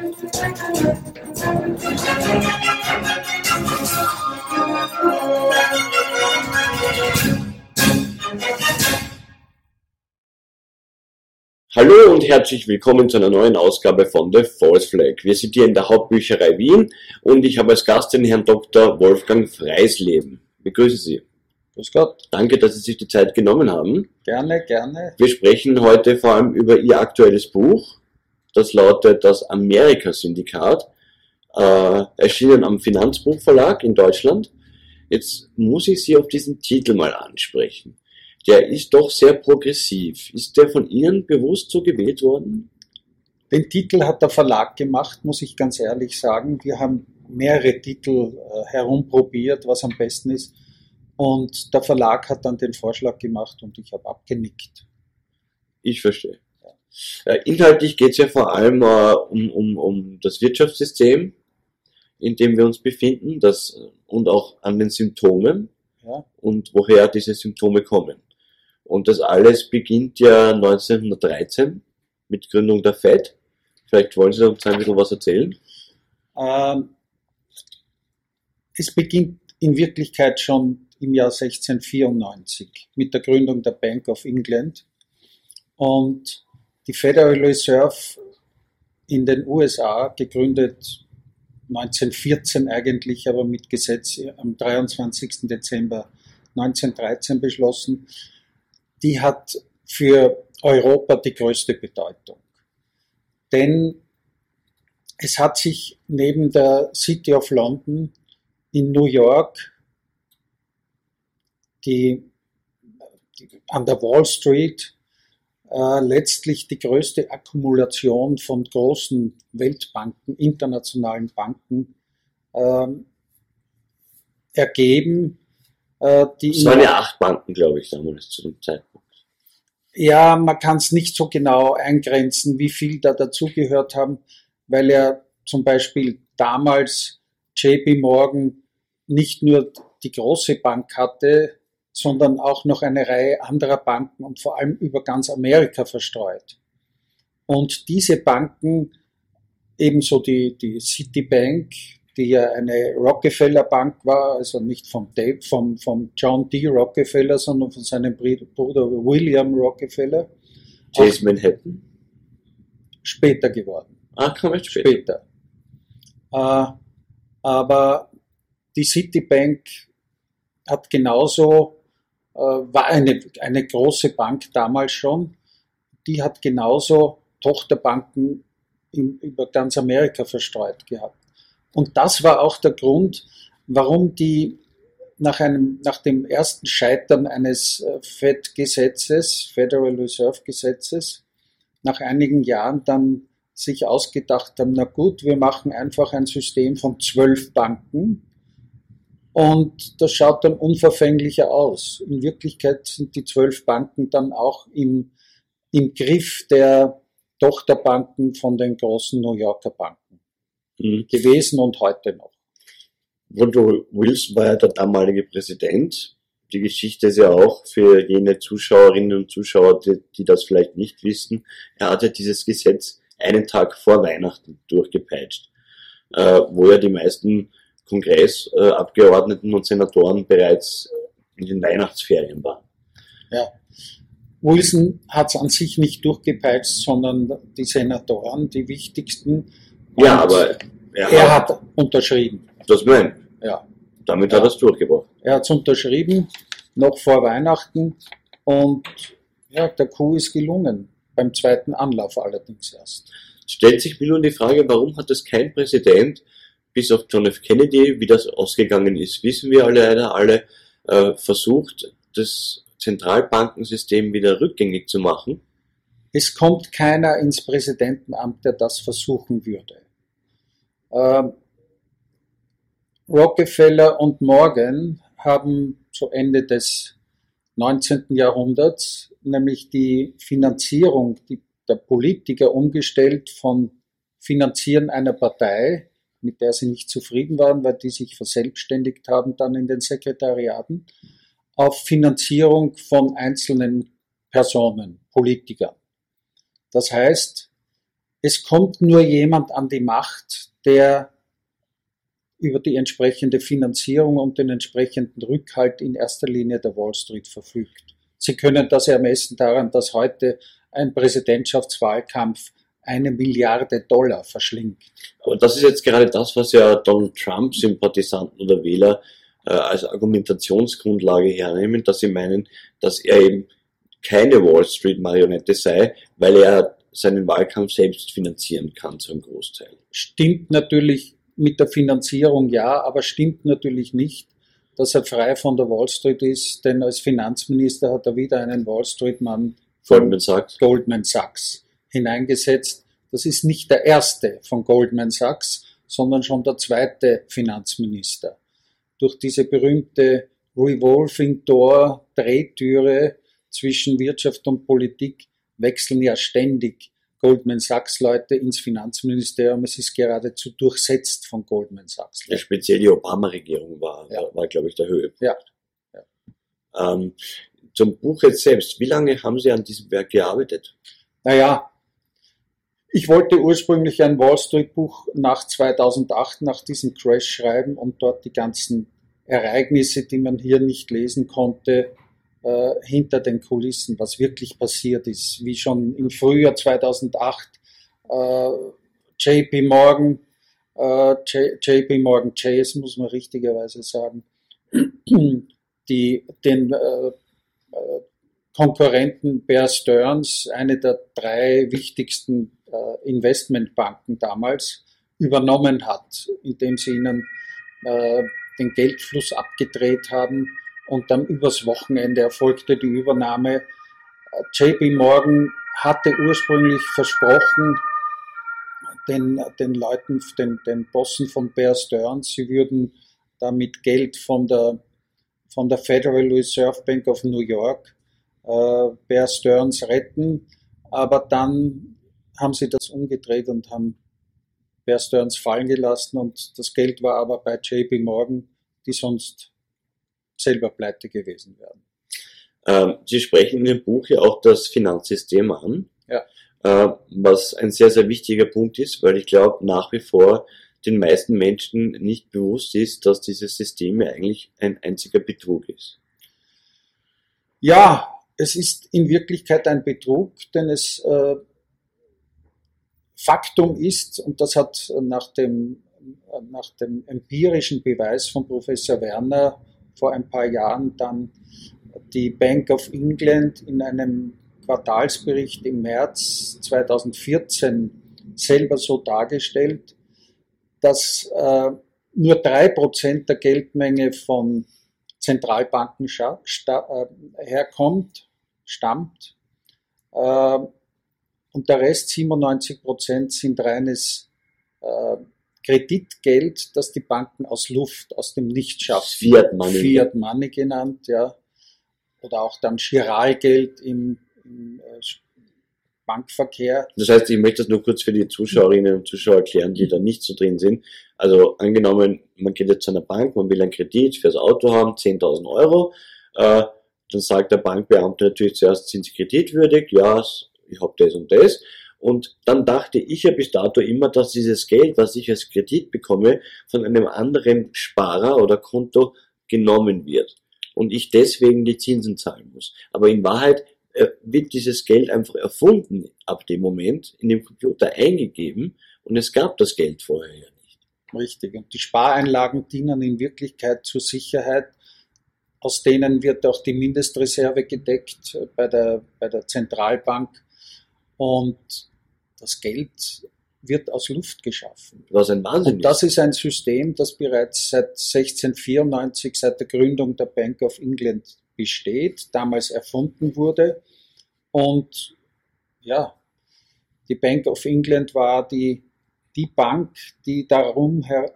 Hallo und herzlich willkommen zu einer neuen Ausgabe von The False Flag. Wir sind hier in der Hauptbücherei Wien und ich habe als Gast den Herrn Dr. Wolfgang Freisleben. Begrüße Sie. Grüß Gott. Danke, dass Sie sich die Zeit genommen haben. Gerne, gerne. Wir sprechen heute vor allem über Ihr aktuelles Buch. Das lautet Das Amerika-Syndikat, äh, erschienen am Finanzbuchverlag in Deutschland. Jetzt muss ich Sie auf diesen Titel mal ansprechen der ist doch sehr progressiv. Ist der von Ihnen bewusst so gewählt worden? Den Titel hat der Verlag gemacht, muss ich ganz ehrlich sagen. Wir haben mehrere Titel äh, herumprobiert, was am besten ist. Und der Verlag hat dann den Vorschlag gemacht und ich habe abgenickt. Ich verstehe. Äh, inhaltlich geht es ja vor allem äh, um, um, um das Wirtschaftssystem, in dem wir uns befinden, das, und auch an den Symptomen ja. und woher diese Symptome kommen. Und das alles beginnt ja 1913 mit Gründung der FED. Vielleicht wollen Sie uns ein bisschen was erzählen? Ähm, es beginnt in Wirklichkeit schon im Jahr 1694 mit der Gründung der Bank of England. Und die Federal Reserve in den USA, gegründet 1914 eigentlich, aber mit Gesetz am 23. Dezember 1913 beschlossen, die hat für Europa die größte Bedeutung. Denn es hat sich neben der City of London in New York, die, die an der Wall Street äh, letztlich die größte Akkumulation von großen Weltbanken, internationalen Banken äh, ergeben. Äh, die es waren ja acht Banken, glaube ich, damals zu dem Zeitpunkt. Ja, man kann es nicht so genau eingrenzen, wie viel da dazugehört haben, weil er zum Beispiel damals JP Morgan nicht nur die große Bank hatte, sondern auch noch eine Reihe anderer Banken und vor allem über ganz Amerika verstreut. Und diese Banken, ebenso die, die Citibank, die ja eine Rockefeller Bank war, also nicht vom, Dave, vom, vom John D. Rockefeller, sondern von seinem Bruder William Rockefeller. Chase Manhattan? Später geworden. Ah, komm später. später. Äh, aber die Citibank hat genauso, war eine, eine große Bank damals schon, die hat genauso Tochterbanken in, über ganz Amerika verstreut gehabt. Und das war auch der Grund, warum die nach, einem, nach dem ersten Scheitern eines äh, FED-Gesetzes, Federal Reserve-Gesetzes, nach einigen Jahren dann sich ausgedacht haben, na gut, wir machen einfach ein System von zwölf Banken und das schaut dann unverfänglicher aus. In Wirklichkeit sind die zwölf Banken dann auch im, im Griff der Tochterbanken von den großen New Yorker Banken mhm. gewesen und heute noch. Woodrow Wilson war ja der damalige Präsident. Die Geschichte ist ja auch für jene Zuschauerinnen und Zuschauer, die, die das vielleicht nicht wissen. Er hat ja dieses Gesetz einen Tag vor Weihnachten durchgepeitscht, äh, wo ja die meisten Kongressabgeordneten und Senatoren bereits in den Weihnachtsferien waren. Ja. Wilson hat es an sich nicht durchgepeitscht, sondern die Senatoren, die wichtigsten, ja, aber er, er hat, hat, unterschrieben. Das mein. Ja. Damit ja. hat er es durchgebracht. Er hat es unterschrieben, noch vor Weihnachten. Und ja, der Coup ist gelungen. Beim zweiten Anlauf allerdings erst. Stellt sich mir nun die Frage, warum hat es kein Präsident, bis auf John F. Kennedy, wie das ausgegangen ist, wissen wir alle leider alle, äh, versucht, das Zentralbankensystem wieder rückgängig zu machen? Es kommt keiner ins Präsidentenamt, der das versuchen würde. Ähm, Rockefeller und Morgan haben zu Ende des 19. Jahrhunderts nämlich die Finanzierung der Politiker umgestellt von Finanzieren einer Partei, mit der sie nicht zufrieden waren, weil die sich verselbstständigt haben dann in den Sekretariaten, auf Finanzierung von einzelnen Personen, Politikern. Das heißt, es kommt nur jemand an die Macht, der über die entsprechende Finanzierung und den entsprechenden Rückhalt in erster Linie der Wall Street verfügt. Sie können das ermessen daran, dass heute ein Präsidentschaftswahlkampf eine Milliarde Dollar verschlingt. Aber das ist jetzt gerade das, was ja Donald Trump Sympathisanten oder Wähler äh, als Argumentationsgrundlage hernehmen, dass sie meinen, dass er eben keine Wall Street Marionette sei, weil er seinen Wahlkampf selbst finanzieren kann zu einem Großteil. Stimmt natürlich mit der Finanzierung ja, aber stimmt natürlich nicht, dass er frei von der Wall Street ist, denn als Finanzminister hat er wieder einen Wall Street Mann Goldman Sachs. Goldman Sachs hineingesetzt. Das ist nicht der erste von Goldman Sachs, sondern schon der zweite Finanzminister. Durch diese berühmte Revolving Door Drehtüre zwischen Wirtschaft und Politik wechseln ja ständig Goldman Sachs Leute ins Finanzministerium. Es ist geradezu durchsetzt von Goldman Sachs. Ja, speziell die Obama-Regierung war, Ja. war, war glaube ich, der Höhepunkt. Ja. Ähm, zum Buch jetzt selbst. Wie lange haben Sie an diesem Werk gearbeitet? Naja, ich wollte ursprünglich ein Wall Street Buch nach 2008, nach diesem Crash schreiben und dort die ganzen Ereignisse, die man hier nicht lesen konnte, äh, hinter den Kulissen, was wirklich passiert ist. Wie schon im Frühjahr 2008 äh, JP Morgan, äh, JP Morgan Chase, muss man richtigerweise sagen, die den äh, äh, Konkurrenten Bear Stearns, eine der drei wichtigsten Investmentbanken damals, übernommen hat, indem sie ihnen äh, den Geldfluss abgedreht haben und dann übers Wochenende erfolgte die Übernahme. Äh, JP Morgan hatte ursprünglich versprochen, den, den Leuten, den, den Bossen von Bear Stearns, sie würden damit Geld von der, von der Federal Reserve Bank of New York äh, Bear Stearns retten, aber dann haben sie das umgedreht und haben Bear Stearns fallen gelassen und das Geld war aber bei JP Morgan, die sonst selber pleite gewesen wären. Ähm, Sie sprechen in Ihrem Buch ja auch das Finanzsystem an, Ja. äh, was ein sehr, sehr wichtiger Punkt ist, weil ich glaube, nach wie vor den meisten Menschen nicht bewusst ist, dass dieses System ja eigentlich ein einziger Betrug ist. Ja, es ist in Wirklichkeit ein Betrug, denn es äh, Faktum ist, und das hat nach dem, nach dem empirischen Beweis von Professor Werner vor ein paar Jahren dann die Bank of England in einem Quartalsbericht im März 2014 selber so dargestellt, dass äh, nur drei Prozent der Geldmenge von Zentralbanken äh, herkommt, stammt. Äh, und der Rest, 97 Prozent, sind reines äh, Kreditgeld, das die Banken aus Luft, aus dem Nichts schaffen. Fiat Money. Fiat Money genannt, ja. Oder auch dann Chiralgeld im, im äh, Bankverkehr. Das heißt, ich möchte das nur kurz für die Zuschauerinnen und Zuschauer erklären, die da nicht so drin sind. Also angenommen, man geht jetzt zu einer Bank, man will einen Kredit fürs Auto haben, 10.000 Euro. Äh, dann sagt der Bankbeamte natürlich zuerst, sind Sie kreditwürdig? Ja, ich habe das und das. Und dann dachte ich ja bis dato immer, dass dieses Geld, was ich als Kredit bekomme, von einem anderen Sparer oder Konto genommen wird. Und ich deswegen die Zinsen zahlen muss. Aber in Wahrheit äh, wird dieses Geld einfach erfunden ab dem Moment, in dem Computer eingegeben und es gab das Geld vorher ja nicht. Richtig. Und die Spareinlagen dienen in Wirklichkeit zur Sicherheit. Aus denen wird auch die Mindestreserve gedeckt äh, bei der, bei der Zentralbank. Und das Geld wird aus Luft geschaffen. Was ein Wahnsinn Und das ist ein System, das bereits seit 1694, seit der Gründung der Bank of England besteht, damals erfunden wurde. Und ja, die Bank of England war die, die Bank, die darum her,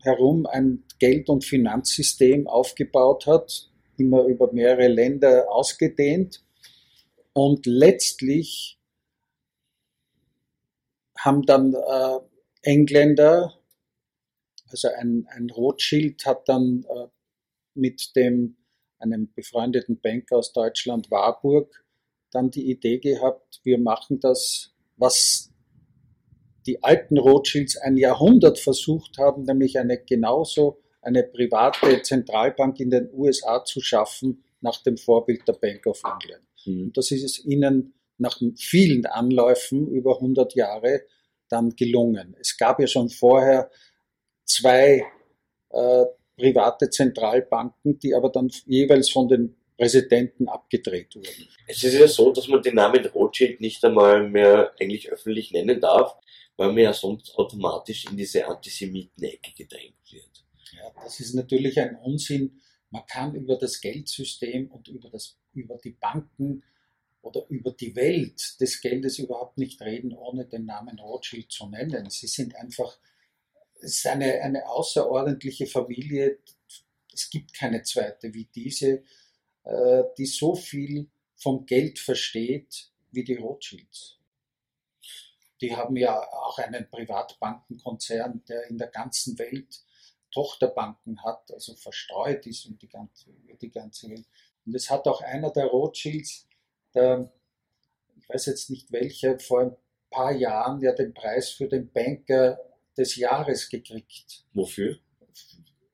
herum ein Geld- und Finanzsystem aufgebaut hat, immer über mehrere Länder ausgedehnt. Und letztlich haben dann äh, Engländer, also ein, ein Rothschild hat dann äh, mit dem, einem befreundeten Banker aus Deutschland, Warburg, dann die Idee gehabt, wir machen das, was die alten Rothschilds ein Jahrhundert versucht haben, nämlich eine genauso eine private Zentralbank in den USA zu schaffen, nach dem Vorbild der Bank of England. Mhm. Und das ist es ihnen nach vielen Anläufen über 100 Jahre dann gelungen. Es gab ja schon vorher zwei äh, private Zentralbanken, die aber dann jeweils von den Präsidenten abgedreht wurden. Es ist ja so, dass man den Namen Rothschild nicht einmal mehr eigentlich öffentlich nennen darf, weil man ja sonst automatisch in diese Antisemiten-Ecke gedrängt wird. Ja, das ist natürlich ein Unsinn. Man kann über das Geldsystem und über, das, über die Banken oder über die Welt des Geldes überhaupt nicht reden, ohne den Namen Rothschild zu nennen. Sie sind einfach, es ist eine, eine außerordentliche Familie. Es gibt keine zweite wie diese, äh, die so viel vom Geld versteht wie die Rothschilds. Die haben ja auch einen Privatbankenkonzern, der in der ganzen Welt Tochterbanken hat, also verstreut ist und die ganze, die ganze Welt. Und es hat auch einer der Rothschilds, ich weiß jetzt nicht welcher, vor ein paar Jahren ja den Preis für den Banker des Jahres gekriegt. Wofür?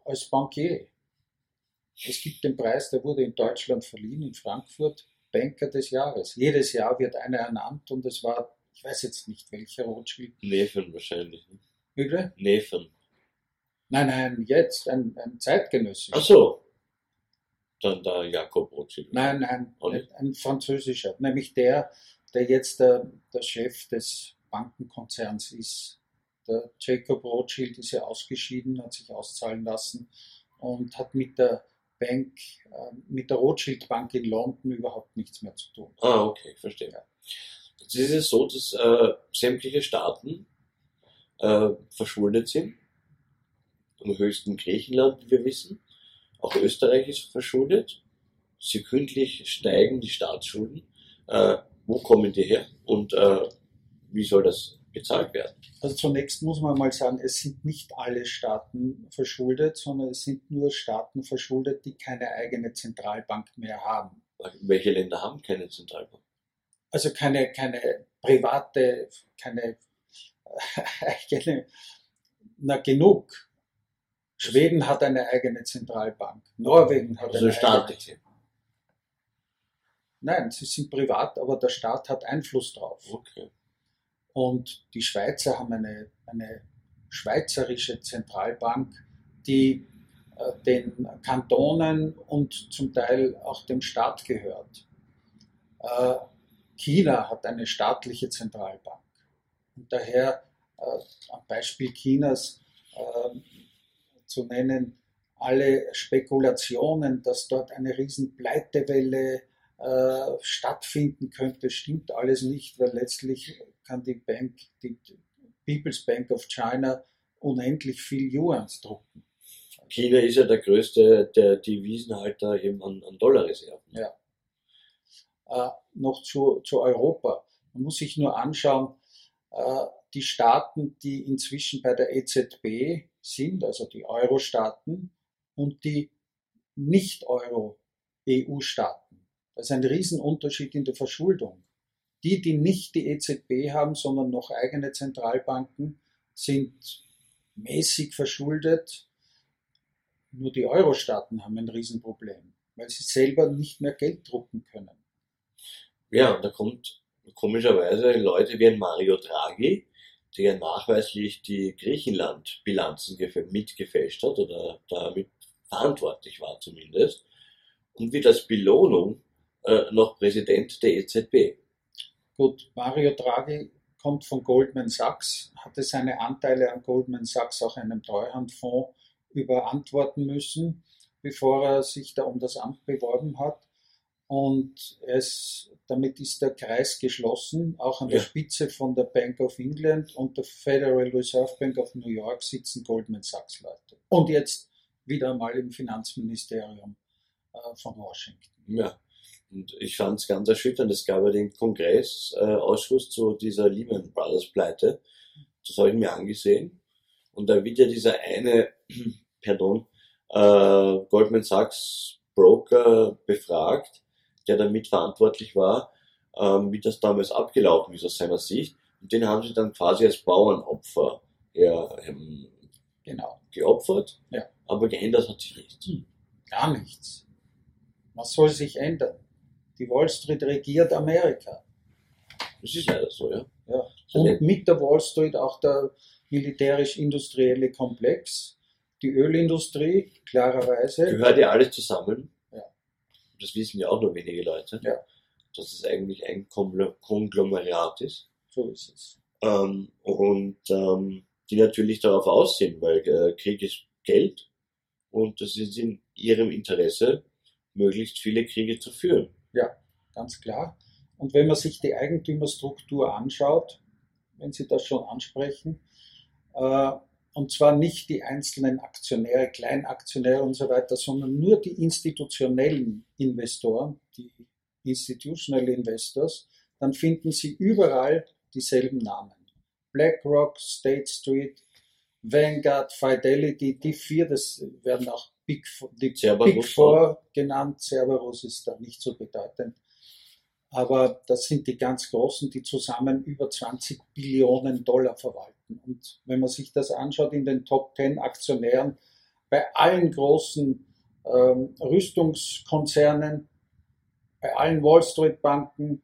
Als Bankier. Es gibt den Preis, der wurde in Deutschland verliehen, in Frankfurt, Banker des Jahres. Jedes Jahr wird einer ernannt und es war, ich weiß jetzt nicht welcher Rothschild. Nefen wahrscheinlich. Ne? Bitte? Nefen. Nein, nein, jetzt, ein, ein zeitgenössischer. Ach so. Dann der Jakob Rothschild. Nein, nein, ein, ein französischer. Nämlich der, der jetzt der, der Chef des Bankenkonzerns ist. Der Jacob Rothschild ist ja ausgeschieden, hat sich auszahlen lassen und hat mit der Bank, äh, mit der Rothschild Bank in London überhaupt nichts mehr zu tun. Ah, okay, verstehe. Ja. Jetzt ist es so, dass äh, sämtliche Staaten äh, verschuldet sind am höchsten Griechenland, wie wir wissen. Auch Österreich ist verschuldet. Sekündlich steigen die Staatsschulden. Äh, wo kommen die her und äh, wie soll das bezahlt werden? Also zunächst muss man mal sagen, es sind nicht alle Staaten verschuldet, sondern es sind nur Staaten verschuldet, die keine eigene Zentralbank mehr haben. Welche Länder haben keine Zentralbank? Also keine, keine private, keine eigene, na genug. Schweden hat eine eigene Zentralbank. Norwegen hat also eine staatliche. eigene. Nein, sie sind privat, aber der Staat hat Einfluss drauf. Okay. Und die Schweizer haben eine, eine schweizerische Zentralbank, die äh, den Kantonen und zum Teil auch dem Staat gehört. Äh, China hat eine staatliche Zentralbank. Und daher, äh, am Beispiel Chinas, äh, zu nennen, alle Spekulationen, dass dort eine riesen Pleitewelle äh, stattfinden könnte, stimmt alles nicht, weil letztlich kann die Bank, die People's Bank of China, unendlich viel Yuans drucken. China ist ja der größte der Devisenhalter eben an, an Dollarreserven. Ja. Äh, noch zu, zu Europa. Man muss sich nur anschauen, äh, die Staaten, die inzwischen bei der EZB sind, also die Euro-Staaten und die Nicht-Euro-EU-Staaten. Das ist ein Riesenunterschied in der Verschuldung. Die, die nicht die EZB haben, sondern noch eigene Zentralbanken, sind mäßig verschuldet. Nur die Euro-Staaten haben ein Riesenproblem, weil sie selber nicht mehr Geld drucken können. Ja, und da kommt komischerweise Leute wie ein Mario Draghi, der nachweislich die Griechenland-Bilanzen mitgefälscht hat oder damit verantwortlich war zumindest und wird als Belohnung äh, noch Präsident der EZB. Gut, Mario Draghi kommt von Goldman Sachs, hatte seine Anteile an Goldman Sachs auch einem Treuhandfonds überantworten müssen, bevor er sich da um das Amt beworben hat. Und es, damit ist der Kreis geschlossen. Auch an der Spitze von der Bank of England und der Federal Reserve Bank of New York sitzen Goldman Sachs Leute. Und jetzt wieder einmal im Finanzministerium äh, von Washington. Ja. Und ich fand es ganz erschütternd. Es gab ja den Kongressausschuss zu dieser Lehman Brothers Pleite. Das habe ich mir angesehen. Und da wird ja dieser eine, pardon, äh, Goldman Sachs Broker befragt, der damit verantwortlich war, ähm, wie das damals abgelaufen ist aus seiner Sicht. Und den haben sie dann quasi als Bauernopfer ja, ähm, Genau. geopfert. Ja. Aber geändert hat sich nichts. Hm. Gar nichts. Was soll sich ändern? Die Wall Street regiert Amerika. Das ist leider so, ja. Ja. Und mit der Wall Street auch der militärisch-industrielle Komplex, die Ölindustrie, klarerweise. Gehört ja alles zusammen. Ja. Das wissen ja auch nur wenige Leute. Ja. Dass es eigentlich ein Kongl- Konglomerat ist. So ist es. Ähm, und ähm, die natürlich darauf aus sind, weil äh, Krieg ist Geld und es ist in ihrem Interesse, möglichst viele Kriege zu führen. Ganz klar. Und wenn man sich die Eigentümerstruktur anschaut, wenn Sie das schon ansprechen, äh, und zwar nicht die einzelnen Aktionäre, Kleinaktionäre und so weiter, sondern nur die institutionellen Investoren, die Institutional Investors, dann finden Sie überall dieselben Namen. BlackRock, State Street, Vanguard, Fidelity, die vier, das werden auch Big, Four- die Cerberus Big Four genannt. Cerberus ist da nicht so bedeutend. Aber das sind die ganz Großen, die zusammen über 20 Billionen Dollar verwalten. Und wenn man sich das anschaut in den Top 10 Aktionären, bei allen großen ähm, Rüstungskonzernen, bei allen Wall Street Banken,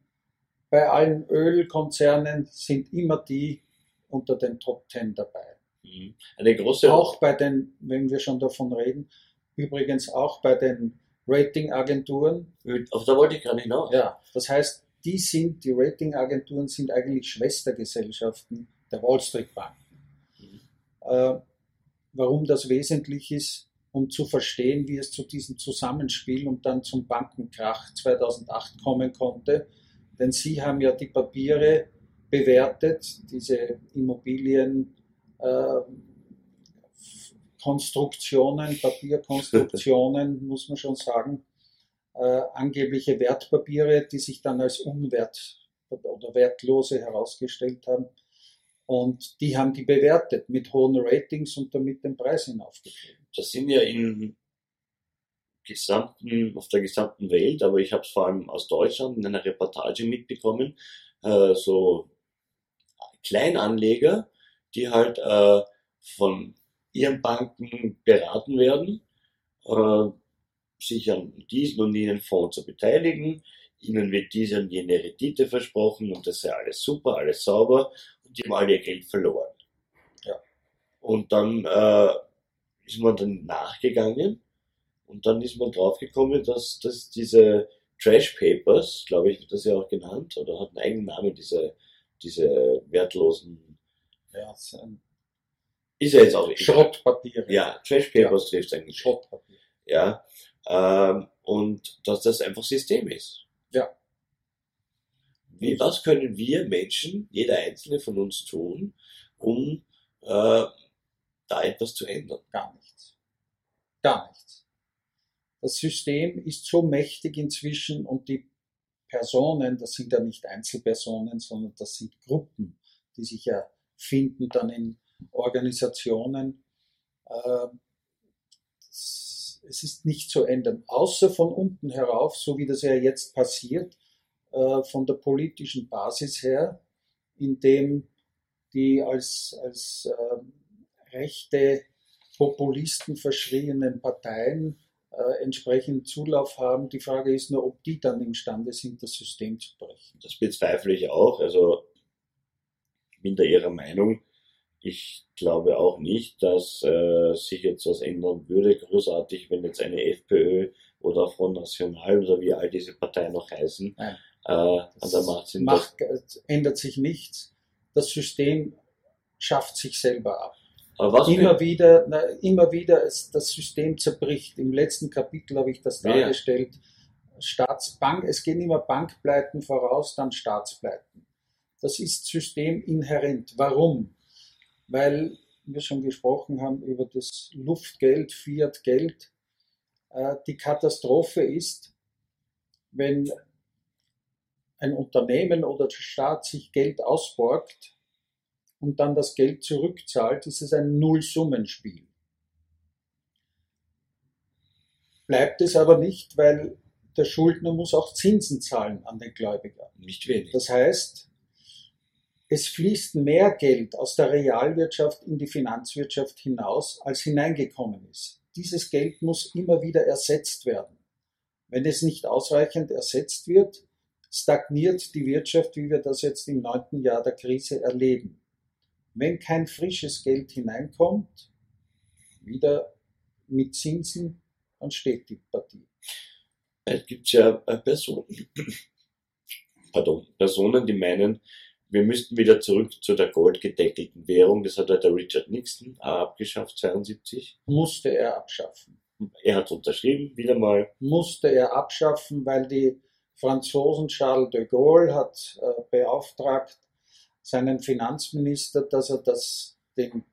bei allen Ölkonzernen sind immer die unter den Top 10 dabei. Mhm. Eine große Auch bei den, wenn wir schon davon reden, übrigens auch bei den Ratingagenturen, auf da wollte ich gerade hinaus. ja, das heißt, die sind, die Ratingagenturen sind eigentlich Schwestergesellschaften der Wall Street Banken. Mhm. Äh, warum das wesentlich ist, um zu verstehen, wie es zu diesem Zusammenspiel und dann zum Bankenkrach 2008 kommen konnte. Denn sie haben ja die Papiere bewertet, diese Immobilien, äh, Konstruktionen, Papierkonstruktionen, muss man schon sagen, äh, angebliche Wertpapiere, die sich dann als unwert oder wertlose herausgestellt haben. Und die haben die bewertet mit hohen Ratings und damit den Preis hinaufgetrieben. Das sind ja in gesamten, auf der gesamten Welt, aber ich habe es vor allem aus Deutschland in einer Reportage mitbekommen, äh, so Kleinanleger, die halt äh, von ihren Banken beraten werden, äh, sich an diesen und jenen Fonds zu beteiligen. Ihnen wird diese und jene Rendite versprochen und das sei alles super, alles sauber und die haben alle ihr Geld verloren. Ja. Und dann äh, ist man dann nachgegangen und dann ist man draufgekommen, dass, dass diese Trash Papers, glaube ich, wird das ja auch genannt, oder hat einen eigenen Namen, diese, diese wertlosen, Ja, ist ja jetzt auch egal. Schrottpapiere. Ja, Trash Papers trifft eigentlich. Schrottpapiere. Ja, ähm, und dass das einfach System ist. Ja. Wie, was können wir Menschen, jeder einzelne von uns tun, um äh, da etwas zu ändern? Gar nichts. Gar nichts. Das System ist so mächtig inzwischen und die Personen, das sind ja nicht Einzelpersonen, sondern das sind Gruppen, die sich ja finden dann in Organisationen. Äh, Es es ist nicht zu ändern, außer von unten herauf, so wie das ja jetzt passiert, äh, von der politischen Basis her, indem die als, als ähm, rechte Populisten verschrienen Parteien äh, entsprechend Zulauf haben. Die Frage ist nur, ob die dann imstande sind, das System zu brechen. Das bezweifle ich auch. Also ich bin da ihrer Meinung. Ich glaube auch nicht, dass äh, sich jetzt was ändern würde, großartig, wenn jetzt eine FPÖ oder Front National oder wie all diese Parteien noch heißen, Nein. äh, an der Macht sind. Macht, äh, ändert sich nichts. Das System schafft sich selber ab. aber was immer wieder, na, immer wieder ist das System zerbricht. Im letzten Kapitel habe ich das Ja, ja. dargestellt. Staatsbank, es gehen immer Bankpleiten voraus, dann Staatspleiten. Das ist systeminhärent. Warum? Weil wir schon gesprochen haben über das Luftgeld, Fiat-Geld. Äh, Die Katastrophe ist, wenn ein Unternehmen oder der Staat sich Geld ausborgt und dann das Geld zurückzahlt, ist es ein Nullsummenspiel. Bleibt es aber nicht, weil der Schuldner muss auch Zinsen zahlen an den Gläubiger. nicht wenig. Das heißt, es fließt mehr Geld aus der Realwirtschaft in die Finanzwirtschaft hinaus, als hineingekommen ist. Dieses Geld muss immer wieder ersetzt werden. Wenn es nicht ausreichend ersetzt wird, stagniert die Wirtschaft, wie wir das jetzt im neunten Jahr der Krise erleben. Wenn kein frisches Geld hineinkommt, wieder mit Zinsen, dann steht die Partie. Es gibt ja äh, Personen, pardon, Personen, die meinen, wir müssten wieder zurück zu der goldgedeckelten Währung. Das hat halt der Richard Nixon abgeschafft, 72. Musste er abschaffen. Er hat unterschrieben, wieder mal. Musste er abschaffen, weil die Franzosen Charles de Gaulle hat äh, beauftragt, seinen Finanzminister, dass er das den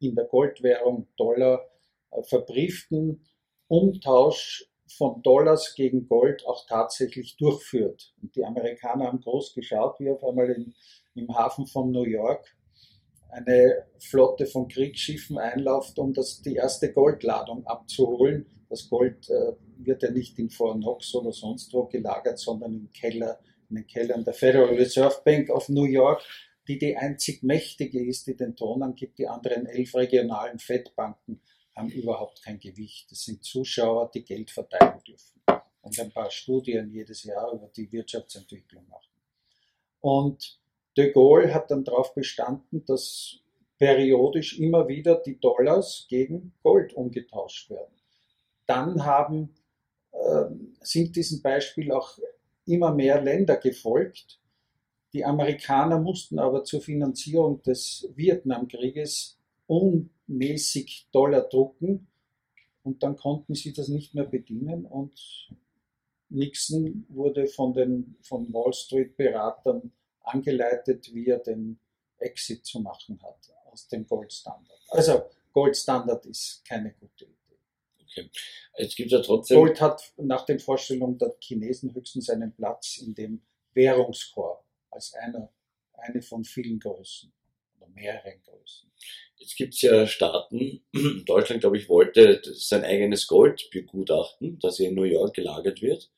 in der Goldwährung Dollar äh, verbrieften Umtausch von Dollars gegen Gold auch tatsächlich durchführt. Und die Amerikaner haben groß geschaut, wie auf einmal in, im Hafen von New York eine Flotte von Kriegsschiffen einläuft, um das, die erste Goldladung abzuholen. Das Gold äh, wird ja nicht in Fort Knox oder sonst wo gelagert, sondern im Keller, in den Kellern der Federal Reserve Bank of New York, die die einzig mächtige ist, die den Ton angibt. Die anderen elf regionalen Fettbanken haben überhaupt kein Gewicht. Das sind Zuschauer, die Geld verteilen dürfen und ein paar Studien jedes Jahr über die Wirtschaftsentwicklung machen. Und de Gaulle hat dann darauf bestanden, dass periodisch immer wieder die Dollars gegen Gold umgetauscht werden. Dann haben, äh, sind diesem Beispiel auch immer mehr Länder gefolgt. Die Amerikaner mussten aber zur Finanzierung des Vietnamkrieges unmäßig Dollar drucken und dann konnten sie das nicht mehr bedienen und Nixon wurde von den von Wall Street Beratern angeleitet, wie er den Exit zu machen hat aus dem Goldstandard. Also Goldstandard ist keine gute Idee. Okay. Es gibt ja trotzdem. Gold hat nach den Vorstellungen der Chinesen höchstens einen Platz in dem Währungskorb als einer, eine von vielen Größen mehreren Größen. Jetzt gibt es ja Staaten, Deutschland, glaube ich, wollte sein eigenes Gold begutachten, das in New York gelagert wird.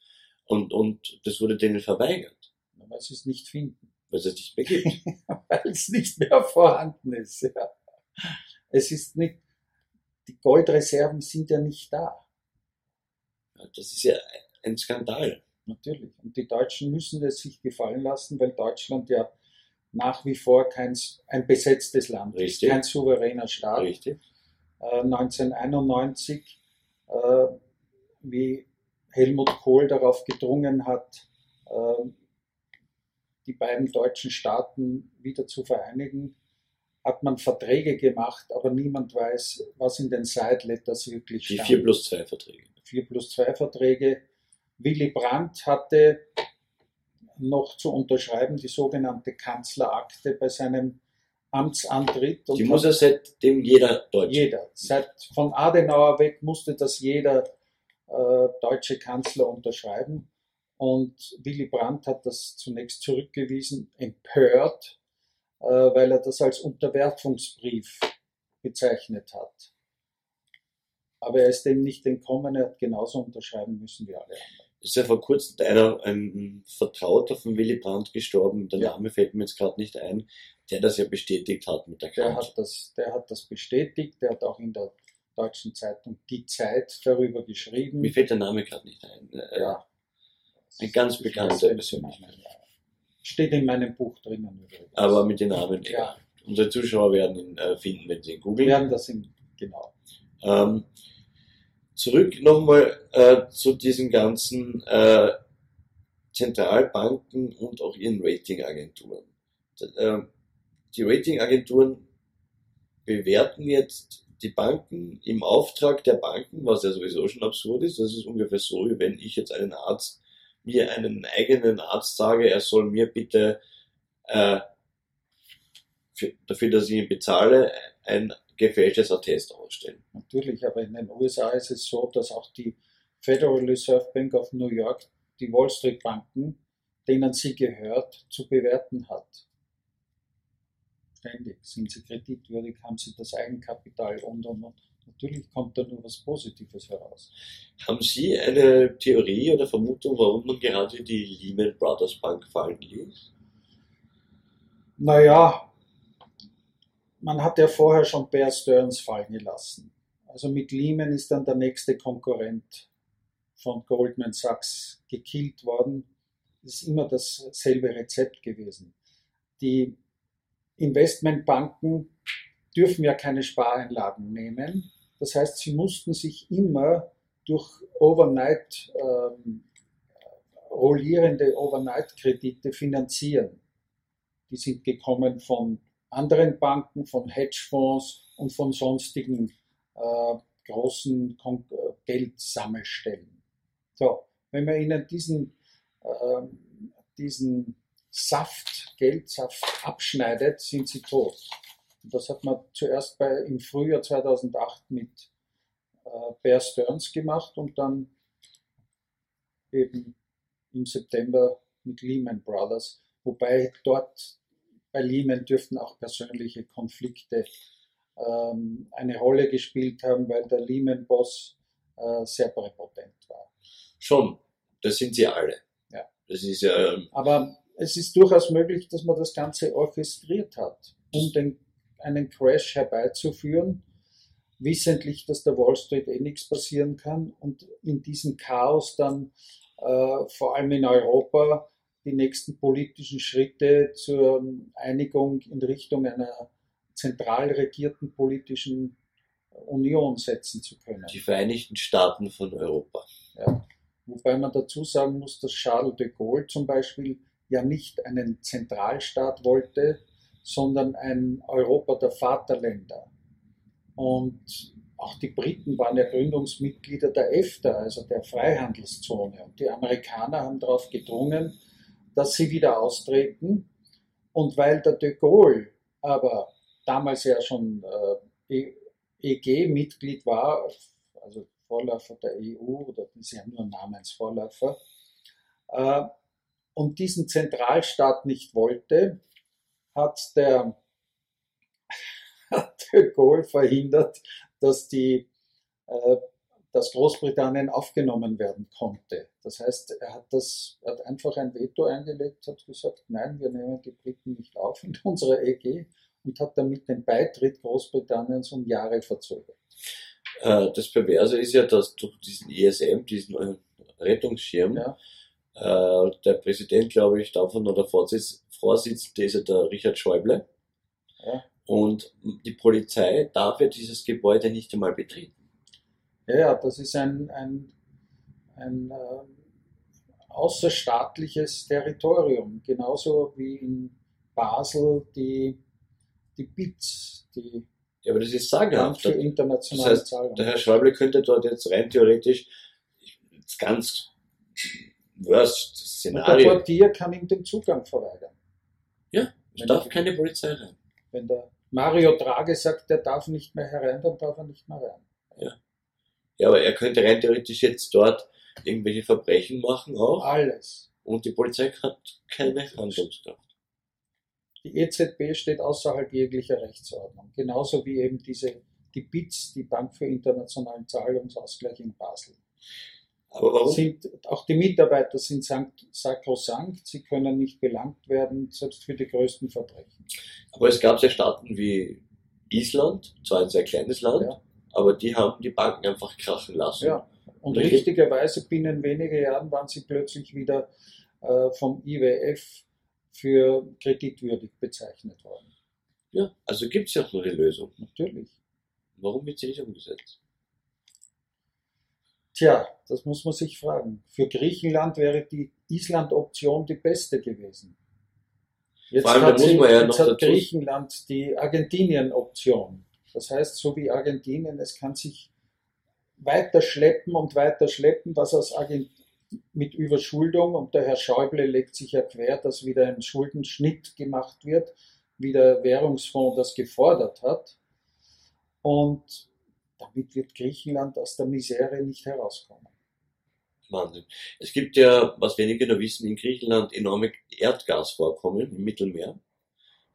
Und, und das wurde denen verweigert. Weil sie es nicht finden. Weil es nicht mehr gibt. weil es nicht mehr vorhanden ist. Ja. Es ist nicht, die Goldreserven sind ja nicht da. Das ist ja ein Skandal. Natürlich. Und die Deutschen müssen es sich gefallen lassen, weil Deutschland ja nach wie vor kein ein besetztes Land Richtig. ist, kein souveräner Staat. Richtig. Äh, 1991, äh, wie Helmut Kohl darauf gedrungen hat, äh, die beiden deutschen Staaten wieder zu vereinigen, hat man Verträge gemacht, aber niemand weiß, was in den Side Letters wirklich Die stand. 4 plus 2 Verträge. 4 plus 2 Verträge. Willy Brandt hatte noch zu unterschreiben die sogenannte Kanzlerakte bei seinem Amtsantritt. Die muss ja seitdem jeder Deutsche. jeder. Seit von Adenauer weg musste das jeder äh, deutsche Kanzler unterschreiben. Und Willy Brandt hat das zunächst zurückgewiesen, empört, äh, weil er das als Unterwerfungsbrief bezeichnet hat. Aber er ist dem nicht entkommen, er hat genauso unterschreiben müssen wie alle anderen. Ist ja vor kurzem einer, ein Vertrauter von Willy Brandt gestorben, der Ja. Name fällt mir jetzt gerade nicht ein, der das ja bestätigt hat mit der Der Krankheit. hat, das, der hat das bestätigt, der hat auch in der deutschen Zeitung Die Zeit darüber geschrieben. Mir fällt der Name gerade nicht ein. Äh, Ja. Ein ganz bekannter Persönlichkeit. Steht in meinem Buch drinnen übrigens. Aber mit den Namen, Ja. Unsere Zuschauer werden ihn äh, finden, wenn sie ihn wir googeln. werden das im, genau. Ähm, zurück nochmal äh, zu diesen ganzen äh, Zentralbanken und auch ihren Ratingagenturen. D- äh, die Ratingagenturen bewerten jetzt die Banken im Auftrag der Banken, was ja sowieso schon absurd ist. Das ist ungefähr so, wie wenn ich jetzt einen Arzt, mir einen eigenen Arzt sage, er soll mir bitte äh, für, dafür, dass ich ihn bezahle, ein gefälschtes Attest ausstellen. Natürlich, aber in den USA ist es so, dass auch die Federal Reserve Bank of New York die Wall Street Banken, denen sie gehört, zu bewerten hat. Ständig. Sind sie kreditwürdig, haben sie das Eigenkapital und und und. Natürlich kommt da nur was Positives heraus. Haben Sie eine Theorie oder Vermutung, warum man gerade die Lehman Brothers Bank fallen ließ? Naja, man hat ja vorher schon Bear Stearns fallen gelassen. Also mit Lehman ist dann der nächste Konkurrent von Goldman Sachs gekillt worden. Das ist immer dasselbe Rezept gewesen. Die Investmentbanken dürfen ja keine Spareinlagen nehmen. Das heißt, sie mussten sich immer durch Overnight, ähm, rollierende Overnight-Kredite finanzieren. Die sind gekommen von anderen Banken, von Hedgefonds und von sonstigen äh, großen Kon Geldsammelstellen. So, wenn man ihnen diesen, äh, diesen Saft, Geldsaft abschneidet, sind sie tot. Und das hat man zuerst bei, im Frühjahr 2008 mit äh, Bear Stearns gemacht und dann eben im September mit Lehman Brothers, wobei dort bei Lehman dürften auch persönliche Konflikte ähm, eine Rolle gespielt haben, weil der Lehman-Boss äh, sehr präpotent war. Schon, das sind sie alle. Ja. Das ist. Ähm, Aber es ist durchaus möglich, dass man das Ganze orchestriert hat, um den, einen Crash herbeizuführen, wissentlich, dass der Wall Street eh nichts passieren kann und in diesem Chaos dann äh, vor allem in Europa die nächsten politischen Schritte zur Einigung in Richtung einer zentral regierten politischen Union setzen zu können. Die Vereinigten Staaten von Europa. Ja. Wobei man dazu sagen muss, dass Charles de Gaulle zum Beispiel ja nicht einen Zentralstaat wollte, sondern ein Europa der Vaterländer. Und auch die Briten waren ja Gründungsmitglieder der EFTA, also der Freihandelszone. Und die Amerikaner haben darauf gedrungen, dass sie wieder austreten. Und weil der de Gaulle aber damals ja schon äh, EG-Mitglied war, also Vorläufer der EU oder sie haben nur Namensvorläufer, äh, und diesen Zentralstaat nicht wollte, hat der de Gaulle verhindert, dass die äh, dass Großbritannien aufgenommen werden konnte. Das heißt, er hat das, er hat einfach ein Veto eingelegt, hat gesagt, nein, wir nehmen die Briten nicht auf in unserer EG und hat damit den Beitritt Großbritanniens um Jahre verzögert. Äh, das Perverse ist ja, dass durch diesen ESM, diesen Rettungsschirm, Ja. äh, der Präsident, glaube ich, davon oder Vorsitz, Vorsitzende ist ja der Richard Schäuble. Ja. Und die Polizei darf ja dieses Gebäude nicht einmal betreten. Ja, ja, das ist ein, ein, ein äh, außerstaatliches Territorium, genauso wie in Basel die, die BITS, die Ja, aber das ist sagenhaft. für Das internationale heißt, Zahlungen. der Herr Schäuble könnte dort jetzt rein theoretisch das ganz worst Und der Szenario. Portier kann ihm den Zugang verweigern. Es darf keine Polizei rein. Wenn der Mario Draghi sagt, der darf nicht mehr herein, dann darf er nicht mehr rein. Ja, aber er könnte rein theoretisch jetzt dort irgendwelche Verbrechen machen auch Alles. und die Polizei hat keine Handlungskraft. Die EZB steht außerhalb jeglicher Rechtsordnung. Genauso wie eben diese, die BITS, die Bank für internationalen Zahlungsausgleich in Basel. Aber warum? Sind, auch die Mitarbeiter sind sankt, sakrosankt, sie können nicht belangt werden, selbst für die größten Verbrechen. Aber es gab ja Staaten wie Island, zwar ein sehr kleines Land, Ja. Aber die haben die Banken einfach krachen lassen. Ja. Und Richtig. richtigerweise binnen weniger Jahren waren sie plötzlich wieder äh, vom IWF für kreditwürdig bezeichnet worden. Ja, also gibt es ja auch nur die Lösung. Natürlich. Warum wird sie nicht umgesetzt? Tja, das muss man sich fragen. Für Griechenland wäre die Island-Option die beste gewesen. Jetzt Vor allem, da hat, sie, ja jetzt hat Griechenland die Argentinien-Option. Das heißt, so wie Argentinien, es kann sich weiter schleppen und weiter schleppen, was aus Argent mit Überschuldung und der Herr Schäuble legt sich ja quer, dass wieder ein Schuldenschnitt gemacht wird, wie der Währungsfonds das gefordert hat. Und damit wird Griechenland aus der Misere nicht herauskommen. Wahnsinn. Es gibt ja, was wenige nur wissen, in Griechenland enorme Erdgasvorkommen im Mittelmeer.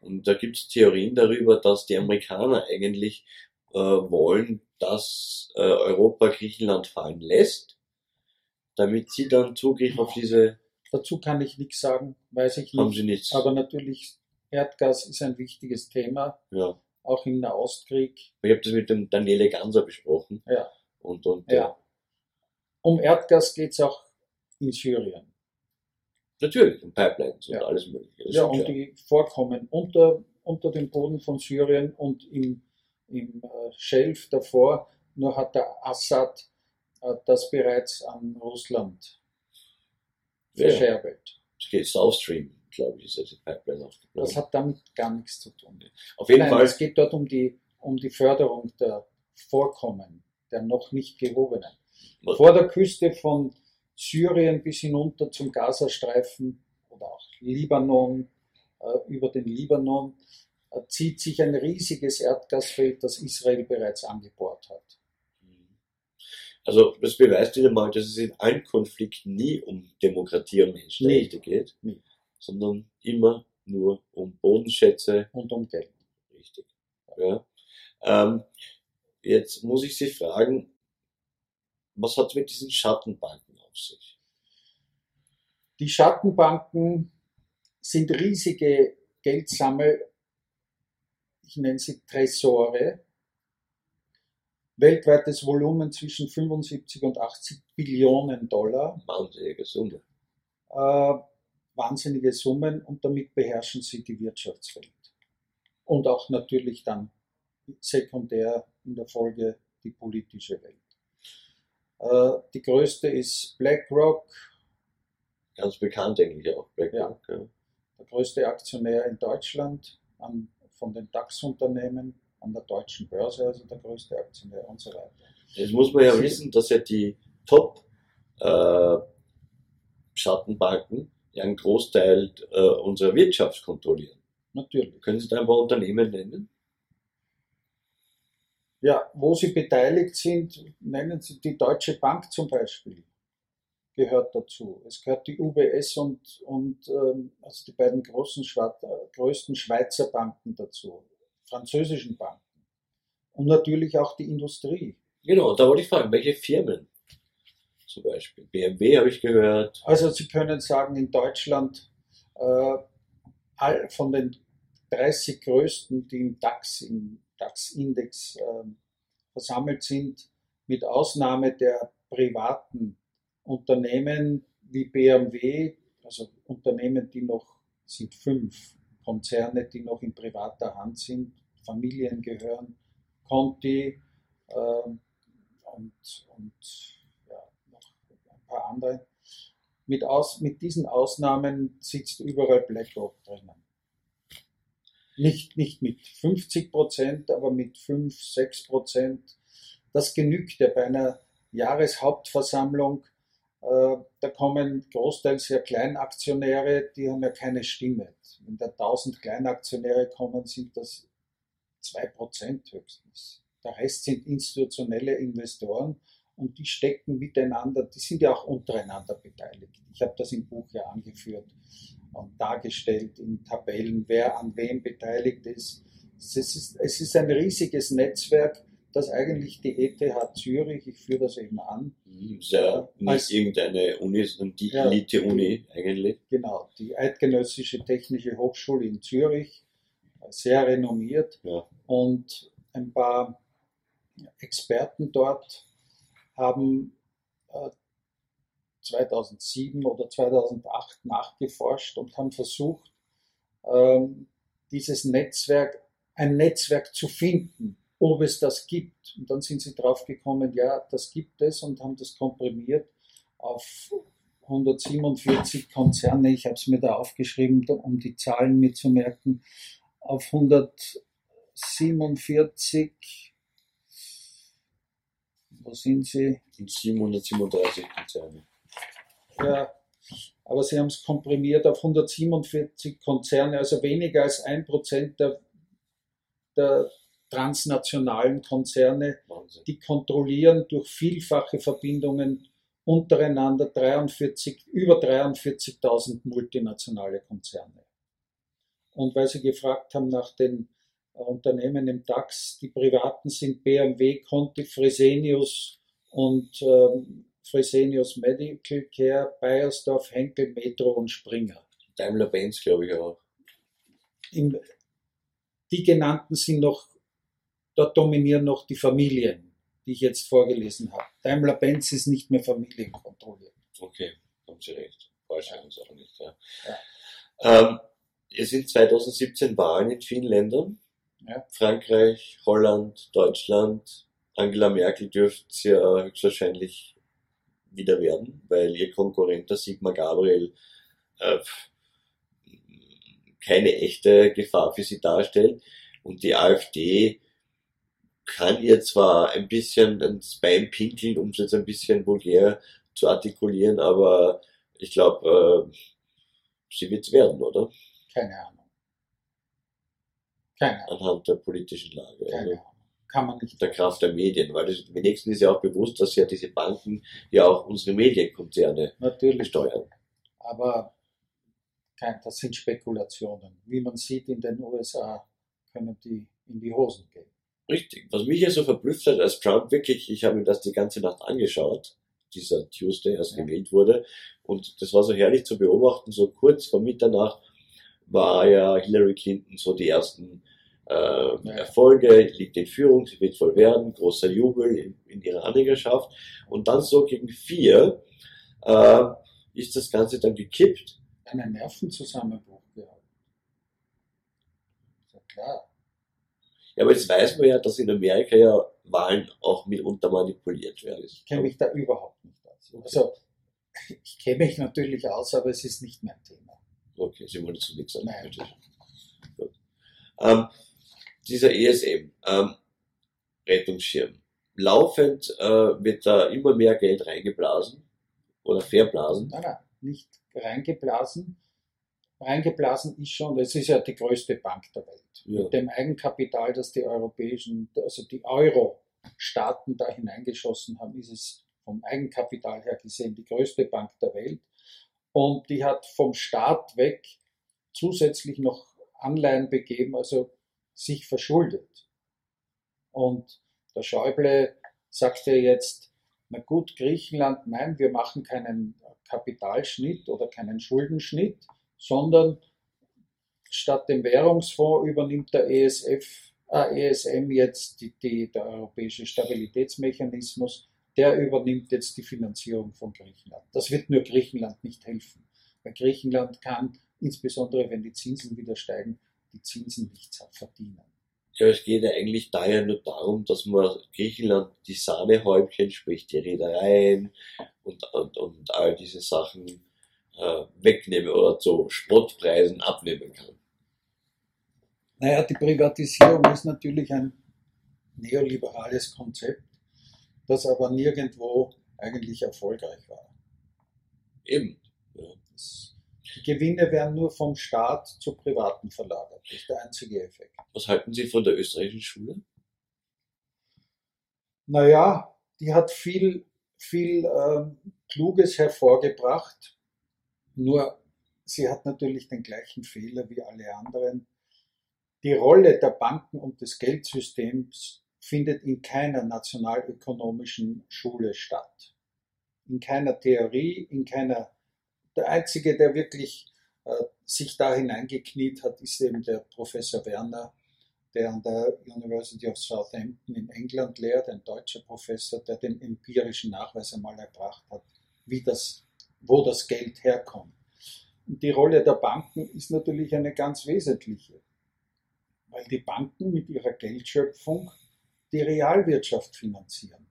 Und da gibt es Theorien darüber, dass die Amerikaner eigentlich äh, wollen, dass äh, Europa Griechenland fallen lässt, damit sie dann Zugriff auf diese, Dazu kann ich nichts sagen, weiß ich haben nicht. sie nichts. Aber natürlich Erdgas ist ein wichtiges Thema, Ja. auch im Nahostkrieg. Ich habe das mit dem Daniele Ganser besprochen. Ja. Und, und Ja. Um Erdgas geht es auch in Syrien. Natürlich, und Pipelines und Ja. alles mögliche. das Ja, und klar. die vorkommen unter, unter dem Boden von Syrien und im, im äh, Schelf davor. Nur hat der Assad äh, das bereits an Russland Ja. verscherbelt. Es geht South Stream, glaube ich, ist also die Pipeline aufgeplant. Das hat damit gar nichts zu tun. Auf jeden Nein, Fall, es geht dort um die, um die Förderung der Vorkommen, der noch nicht gehobenen. Vor der Küste von Syrien bis hinunter zum Gazastreifen oder auch Libanon, äh, über den Libanon, äh, zieht sich ein riesiges Erdgasfeld, das Israel bereits angebohrt hat. also das beweist wieder mal, dass es in allen Konflikten nie um Demokratie und Menschenrechte geht, Nie. sondern immer nur um Bodenschätze. Und um Geld. Richtig. Ja. Ähm, jetzt muss ich Sie fragen, was hat mit diesen Schattenbanken auf sich? Die Schattenbanken sind riesige Geldsammel, ich nenne sie Tresore, weltweites Volumen zwischen 75 und 80 Billionen Dollar, Wahnsinnige Summe. äh, wahnsinnige Summen und damit beherrschen sie die Wirtschaftswelt. Und auch natürlich dann sekundär in der Folge die politische Welt. Äh, die größte ist BlackRock, Ganz bekannt eigentlich auch. BlackRock, ja. der größte Aktionär in Deutschland an, von den DAX-Unternehmen, an der deutschen Börse, also der größte Aktionär und so weiter. Jetzt muss man ja Sie- wissen, dass ja die Top äh, ja einen Großteil äh, unserer Wirtschaft kontrollieren. Natürlich. Können Sie da ein paar Unternehmen nennen? Ja, wo sie beteiligt sind, nennen Sie die Deutsche Bank zum Beispiel, gehört dazu. Es gehört die UBS und, und ähm, also die beiden großen, größten Schweizer Banken dazu, französischen Banken. Und natürlich auch die Industrie. Genau, da wollte ich fragen, welche Firmen? Zum Beispiel BMW habe ich gehört. Also Sie können sagen, in Deutschland äh, all, von den 30 größten, die im DAX, im DAX-Index ähm, versammelt sind, mit Ausnahme der privaten Unternehmen wie BMW, also Unternehmen, die noch, sind fünf Konzerne, die noch in privater Hand sind, Familien gehören, Conti ähm, und, und ja, noch ein paar andere. Mit, aus, mit diesen Ausnahmen sitzt überall BlackRock drinnen. Nicht, nicht mit 50 Prozent, aber mit 5, 6 Prozent. Das genügt ja bei einer Jahreshauptversammlung. Äh, da kommen großteils ja Kleinaktionäre, die haben ja keine Stimme. Wenn da 1000 Kleinaktionäre kommen, sind das 2 Prozent höchstens. Der Rest sind institutionelle Investoren und die stecken miteinander, die sind ja auch untereinander beteiligt. Ich habe das im Buch ja angeführt und dargestellt in Tabellen, wer an wem beteiligt ist. Es ist, es ist ein riesiges Netzwerk, das eigentlich die ETH Zürich, ich führe das eben an, Hm, Ist ja nicht Als- irgendeine Uni, sondern die Ja. Elite-Uni eigentlich. genau, die Eidgenössische Technische Hochschule in Zürich, sehr renommiert Ja. und ein paar Experten dort haben äh, 2007 oder 2008 nachgeforscht und haben versucht, ähm, dieses Netzwerk, ein Netzwerk zu finden, ob es das gibt. Und dann sind sie draufgekommen, ja, das gibt es und haben das komprimiert auf 147 Konzerne. Ich habe es mir da aufgeschrieben, um die Zahlen mitzumerken. Auf 147, wo sind sie? Und 737 Konzerne. Ja, aber sie haben es komprimiert auf 147 Konzerne, also weniger als ein Prozent der, der transnationalen Konzerne, Wahnsinn. die kontrollieren durch vielfache Verbindungen untereinander 43, über 43.000 multinationale Konzerne. Und weil Sie gefragt haben nach den äh, Unternehmen im DAX, die privaten sind BMW, Conti, Fresenius und ähm, Fresenius Medical Care, Bayersdorf, Henkel, Metro und Springer. Daimler-Benz, glaube ich auch. im, die genannten sind noch, dort dominieren noch die Familien, die ich jetzt vorgelesen habe. Daimler-Benz ist nicht mehr familienkontrolliert. Okay, haben Sie recht. Wahrscheinlich auch nicht. Ja. Ja. Ähm, es sind 2017 Wahlen in vielen Ländern. Ja. Frankreich, Holland, Deutschland. Angela Merkel dürfte ja höchstwahrscheinlich wieder werden, weil ihr Konkurrent, der Sigmar Gabriel, äh, keine echte Gefahr für sie darstellt. Und die AfD kann ihr zwar ein bisschen ins Bein pinkeln, um es jetzt ein bisschen vulgär zu artikulieren, aber ich glaube, äh, sie wird es werden, oder? Keine Ahnung. Keine Ahnung. Anhand der politischen Lage. Keine also, Ahnung. Kann man nicht. Der Kraft der Medien, weil das, wenigstens ist ja auch bewusst, dass ja diese Banken ja auch unsere Medienkonzerne Natürlich. steuern. Aber kein, das sind Spekulationen. Wie man sieht, in den USA können die in die Hosen gehen. Richtig. Was mich ja so verblüfft hat, als Trump wirklich, ich habe mir das die ganze Nacht angeschaut, dieser Tuesday, als ja. gewählt wurde, und das war so herrlich zu beobachten, so kurz vor Mitternacht war ja Hillary Clinton so die ersten äh. Erfolge, liegt in Führung, sie wird voll werden, großer Jubel in, in ihrer Anhängerschaft. Und dann so gegen vier äh, ist das Ganze dann gekippt. Einen Nervenzusammenbruch gehabt. Ja klar. Ja, aber jetzt weiß man ja, dass in Amerika ja Wahlen auch mitunter manipuliert werden. Ich kenne mich da überhaupt nicht aus. Also, ich kenne mich natürlich aus, aber es ist nicht mein Thema. Okay, Sie wollen zu nichts sagen. Nein. Ähm, dieser ESM, ähm, Rettungsschirm. Laufend äh, wird da immer mehr Geld reingeblasen oder verblasen. Nein, nein, nicht reingeblasen. Reingeblasen ist schon, das ist ja die größte Bank der Welt. Ja. Mit dem Eigenkapital, das die europäischen, also die Euro-Staaten da hineingeschossen haben, ist es vom Eigenkapital her gesehen die größte Bank der Welt. Und die hat vom Staat weg zusätzlich noch Anleihen begeben, also sich verschuldet. Und der Schäuble sagt ja jetzt, na gut, Griechenland, nein, wir machen keinen Kapitalschnitt oder keinen Schuldenschnitt, sondern statt dem Währungsfonds übernimmt der ESF, äh, ESM jetzt die, die, der Europäische Stabilitätsmechanismus, der übernimmt jetzt die Finanzierung von Griechenland. Das wird nur Griechenland nicht helfen, weil Griechenland kann, insbesondere wenn die Zinsen wieder steigen, die Zinsen nicht verdienen. Ja, es geht ja eigentlich daher nur darum, dass man Griechenland die Sahnehäubchen, sprich die Reedereien und, und, und all diese Sachen äh, wegnehmen oder zu Spottpreisen abnehmen kann. Naja, die Privatisierung ist natürlich ein neoliberales Konzept, das aber nirgendwo eigentlich erfolgreich war. Eben. Ja. Die Gewinne werden nur vom Staat zu Privaten verlagert. Das ist der einzige Effekt. Was halten Sie von der österreichischen Schule? Naja, die hat viel, viel ähm, Kluges hervorgebracht. Nur sie hat natürlich den gleichen Fehler wie alle anderen. Die Rolle der Banken und des Geldsystems findet in keiner nationalökonomischen Schule statt. In keiner Theorie, in keiner. Der einzige, der wirklich äh, sich da hineingekniet hat, ist eben der Professor Werner, der an der University of Southampton in England lehrt, ein deutscher Professor, der den empirischen Nachweis einmal erbracht hat, wie das, wo das Geld herkommt. Und die Rolle der Banken ist natürlich eine ganz wesentliche, weil die Banken mit ihrer Geldschöpfung die Realwirtschaft finanzieren.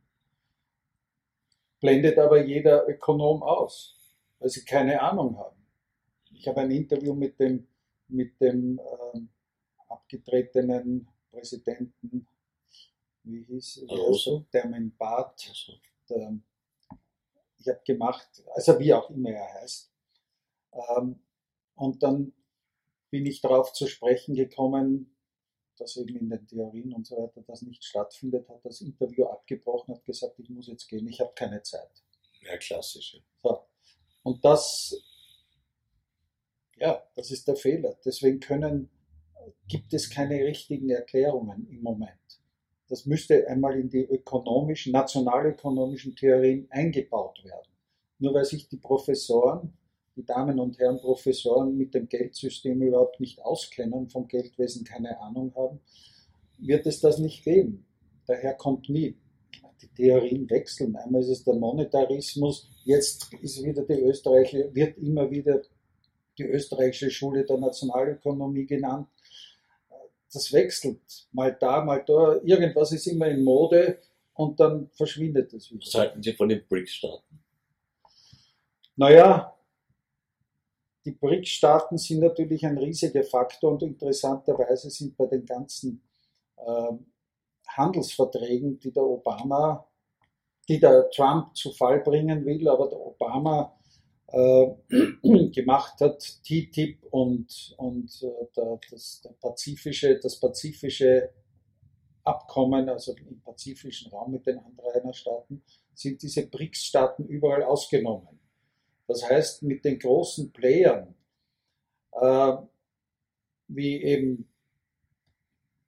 Blendet aber jeder Ökonom aus, weil sie keine Ahnung haben. Ich habe ein Interview mit dem, mit dem äh, abgetretenen Präsidenten, wie hieß er, der mein Bart, der, ich habe gemacht, also wie auch immer er heißt. Ähm, und dann bin ich darauf zu sprechen gekommen, dass eben in den Theorien und so weiter das nicht stattfindet, hat das Interview abgebrochen, hat gesagt, ich muss jetzt gehen, ich habe keine Zeit. Ja, klassisch. So. Und das, ja, das ist der Fehler. Deswegen können, gibt es keine richtigen Erklärungen im Moment. Das müsste einmal in die ökonomischen, nationalökonomischen Theorien eingebaut werden. Nur weil sich die Professoren die Damen und Herren Professoren mit dem Geldsystem überhaupt nicht auskennen, vom Geldwesen keine Ahnung haben, wird es das nicht geben. Daher kommt nie. Die Theorien wechseln. Einmal ist es der Monetarismus, jetzt ist wieder die österreichische, wird immer wieder die österreichische Schule der Nationalökonomie genannt. Das wechselt mal da, mal da. Irgendwas ist immer in Mode und dann verschwindet es wieder. Was halten Sie von den BRICS-Staaten? Naja, die BRICS-Staaten sind natürlich ein riesiger Faktor und interessanterweise sind bei den ganzen äh, Handelsverträgen, die der Obama, die der Trump zu Fall bringen will, aber der Obama äh, gemacht hat, TTIP und, und äh, das, der pazifische, das pazifische Abkommen, also im pazifischen Raum mit den Anrainerstaaten, sind diese BRICS-Staaten überall ausgenommen. Das heißt, mit den großen Playern, äh, wie eben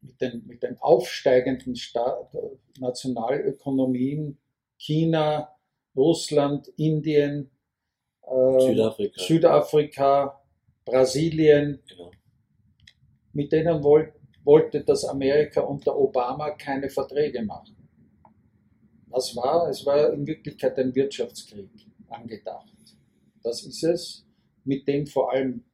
mit den, mit den aufsteigenden Staat, Nationalökonomien, China, Russland, Indien, äh, Südafrika. Südafrika, Brasilien, Genau. mit denen wollt, wollte das Amerika unter Obama keine Verträge machen. Was war? Es war in Wirklichkeit ein Wirtschaftskrieg angedacht. Das ist es, mit dem vor allem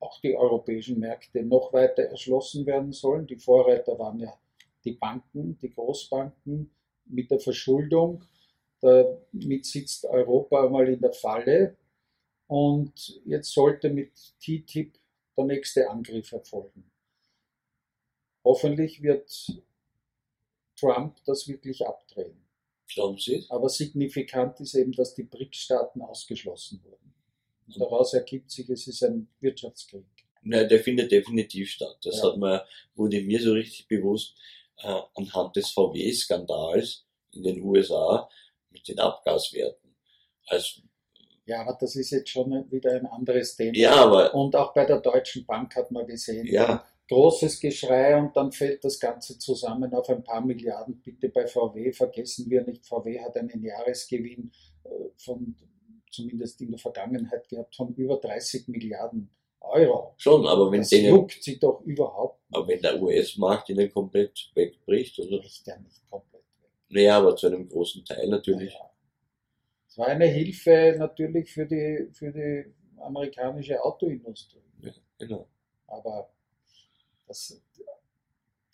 auch die europäischen Märkte noch weiter erschlossen werden sollen. Die Vorreiter waren ja die Banken, die Großbanken mit der Verschuldung. Damit sitzt Europa einmal in der Falle. Und jetzt sollte mit TTIP der nächste Angriff erfolgen. Hoffentlich wird Trump das wirklich abdrehen. Glauben Sie? Aber signifikant ist eben, dass die BRICS-Staaten ausgeschlossen wurden. Und daraus ergibt sich, es ist ein Wirtschaftskrieg. Na, der findet definitiv statt. Das Ja. hat man, wurde mir so richtig bewusst äh, anhand des VW-Skandals in den USA mit den Abgaswerten. Also, Ja, aber das ist jetzt schon wieder ein anderes Thema. ja, aber Und auch bei der Deutschen Bank hat man gesehen, ja, großes Geschrei und dann fällt das Ganze zusammen auf ein paar Milliarden. Bitte bei VW vergessen wir nicht, VW hat einen Jahresgewinn äh, von, zumindest in der Vergangenheit gehabt, von über 30 Milliarden Euro. schon, aber wenn Das denen, juckt sie doch überhaupt aber wenn der US-Markt ihnen komplett wegbricht, oder? nicht, ja nicht komplett weg. Naja, aber zu einem großen Teil natürlich. Ja. Es war eine Hilfe natürlich für die, für die amerikanische Autoindustrie. Ja, genau. Aber das,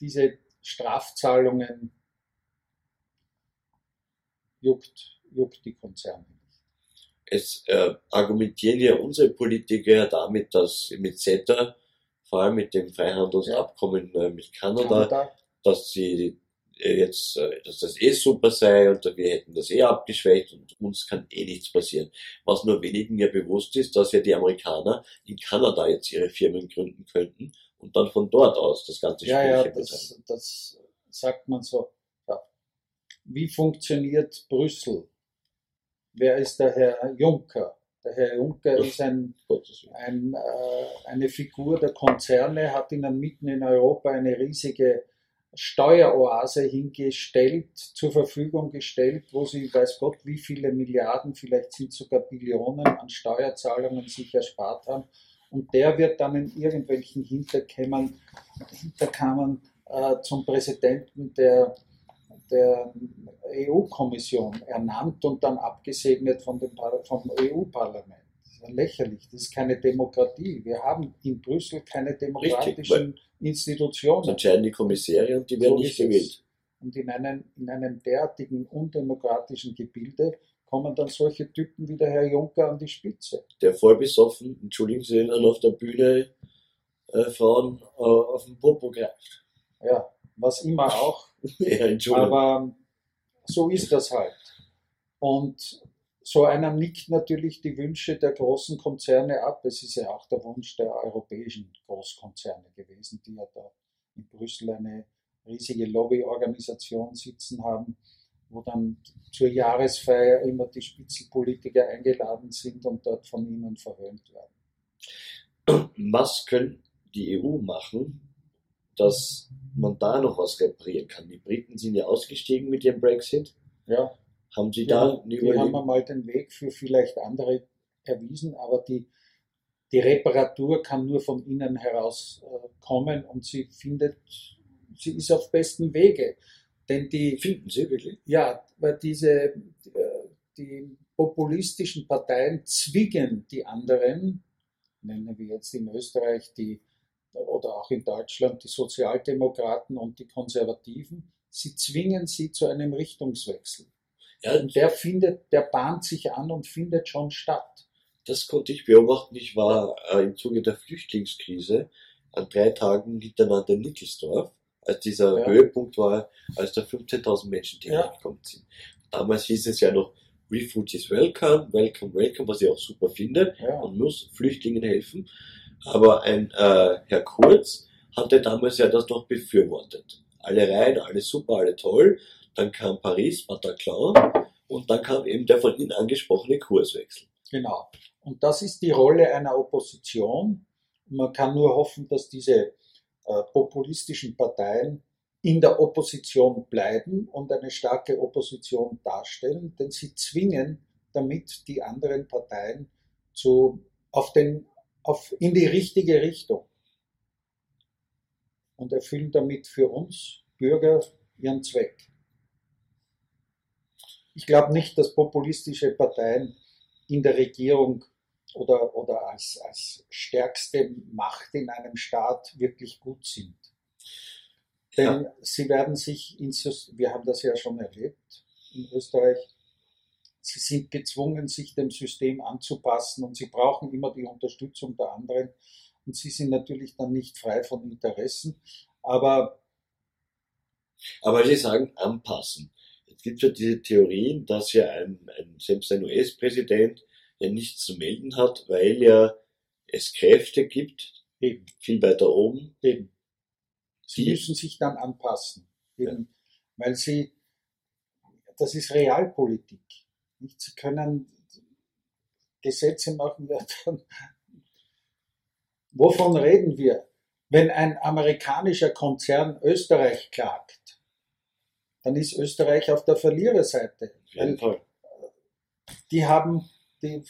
diese Strafzahlungen juckt, juckt die Konzerne nicht. Es äh, argumentieren ja unsere Politiker damit, dass mit CETA, vor allem mit dem Freihandelsabkommen äh, mit Kanada, Kanada, dass sie äh, jetzt, äh, dass das eh super sei und wir hätten das eh abgeschwächt und uns kann eh nichts passieren. Was nur wenigen ja bewusst ist, dass ja die Amerikaner in Kanada jetzt ihre Firmen gründen könnten und dann von dort aus das ganze ja, ja, Spielchen betreiben. das, das sagt man so. Ja. Wie funktioniert Brüssel? Wer ist der Herr Juncker? Der Herr Juncker ist ein ein, äh, eine Figur der Konzerne, hat ihnen mitten in Europa eine riesige Steueroase hingestellt, zur Verfügung gestellt, wo sie, weiß Gott, wie viele Milliarden, vielleicht sind sogar Billionen an Steuerzahlungen sich erspart haben. Und der wird dann in irgendwelchen Hinterkammern, Hinterkammern äh, zum Präsidenten der, der EU-Kommission ernannt und dann abgesegnet von dem, vom EU-Parlament. Das ist ja lächerlich, das ist keine Demokratie. Wir haben in Brüssel keine demokratischen Institutionen. Das entscheiden die Kommissäre und die werden So nicht gewählt. Und in einem, in einem derartigen undemokratischen Gebilde kommen dann solche Typen wie der Herr Juncker an die Spitze. Der voll besoffen, entschuldigen Sie, dann auf der Bühne äh, Frauen äh, auf den Popo greift. Ja, was immer auch. ja. Aber so ist das halt. Und so einer nickt natürlich die Wünsche der großen Konzerne ab. Es ist ja auch der Wunsch der europäischen Großkonzerne gewesen, die ja da in Brüssel eine riesige Lobbyorganisation sitzen haben, wo dann zur Jahresfeier immer die Spitzenpolitiker eingeladen sind und dort von ihnen verhöhnt werden. was könnte die EU machen, dass man da noch was reparieren kann? Die Briten sind ja ausgestiegen mit ihrem Brexit. Ja, Haben Sie da eine die haben Überlegung? mal den Weg für vielleicht andere erwiesen, aber die, die Reparatur kann nur von innen heraus äh, kommen und sie findet, sie ist auf besten Wege. Denn die, Finden Sie wirklich? ja, weil diese, äh, die populistischen Parteien zwingen die anderen, nennen wir jetzt in Österreich die, oder auch in Deutschland die Sozialdemokraten und die Konservativen, sie zwingen sie zu einem Richtungswechsel. Ja, Und der findet, der bahnt sich an und findet schon statt. das konnte ich beobachten. Ich war äh, im Zuge der Flüchtlingskrise an drei Tagen hintereinander in Nickelsdorf, als dieser Ja. Höhepunkt war, als da 15.000 Menschen Ja. hergekommen sind. Damals hieß es ja noch, Refugees welcome, welcome, welcome, was ich auch super finde. Ja. Man muss Flüchtlingen helfen. Aber ein äh, Herr Kurz hatte damals ja das noch befürwortet. Alle rein, alles super, alle toll. Dann kam Paris, Bataclan und dann kam eben der von Ihnen angesprochene Kurswechsel. Genau. Und das ist die Rolle einer Opposition. Man kann nur hoffen, dass diese äh, populistischen Parteien in der Opposition bleiben und eine starke Opposition darstellen, denn sie zwingen damit die anderen Parteien zu, auf den, auf, in die richtige Richtung und erfüllen damit für uns Bürger ihren Zweck. Ich glaube nicht, dass populistische Parteien in der Regierung oder, oder als, als stärkste Macht in einem Staat wirklich gut sind. Denn sie werden sich, ins, wir haben das ja schon erlebt in Österreich, sie sind gezwungen, sich dem System anzupassen und sie brauchen immer die Unterstützung der anderen. Und sie sind natürlich dann nicht frei von Interessen, aber Aber Sie sagen anpassen. Es gibt ja diese Theorien, dass ja ein, ein selbst ein US-Präsident ja nichts zu melden hat, weil ja es Kräfte gibt, eben, viel weiter oben, eben. Sie Die- müssen sich dann anpassen, eben, weil sie, das ist Realpolitik. Nicht? Sie können Gesetze machen, wovon reden wir? Wenn ein amerikanischer Konzern Österreich klagt, dann ist Österreich auf der Verliererseite. auf die haben, die,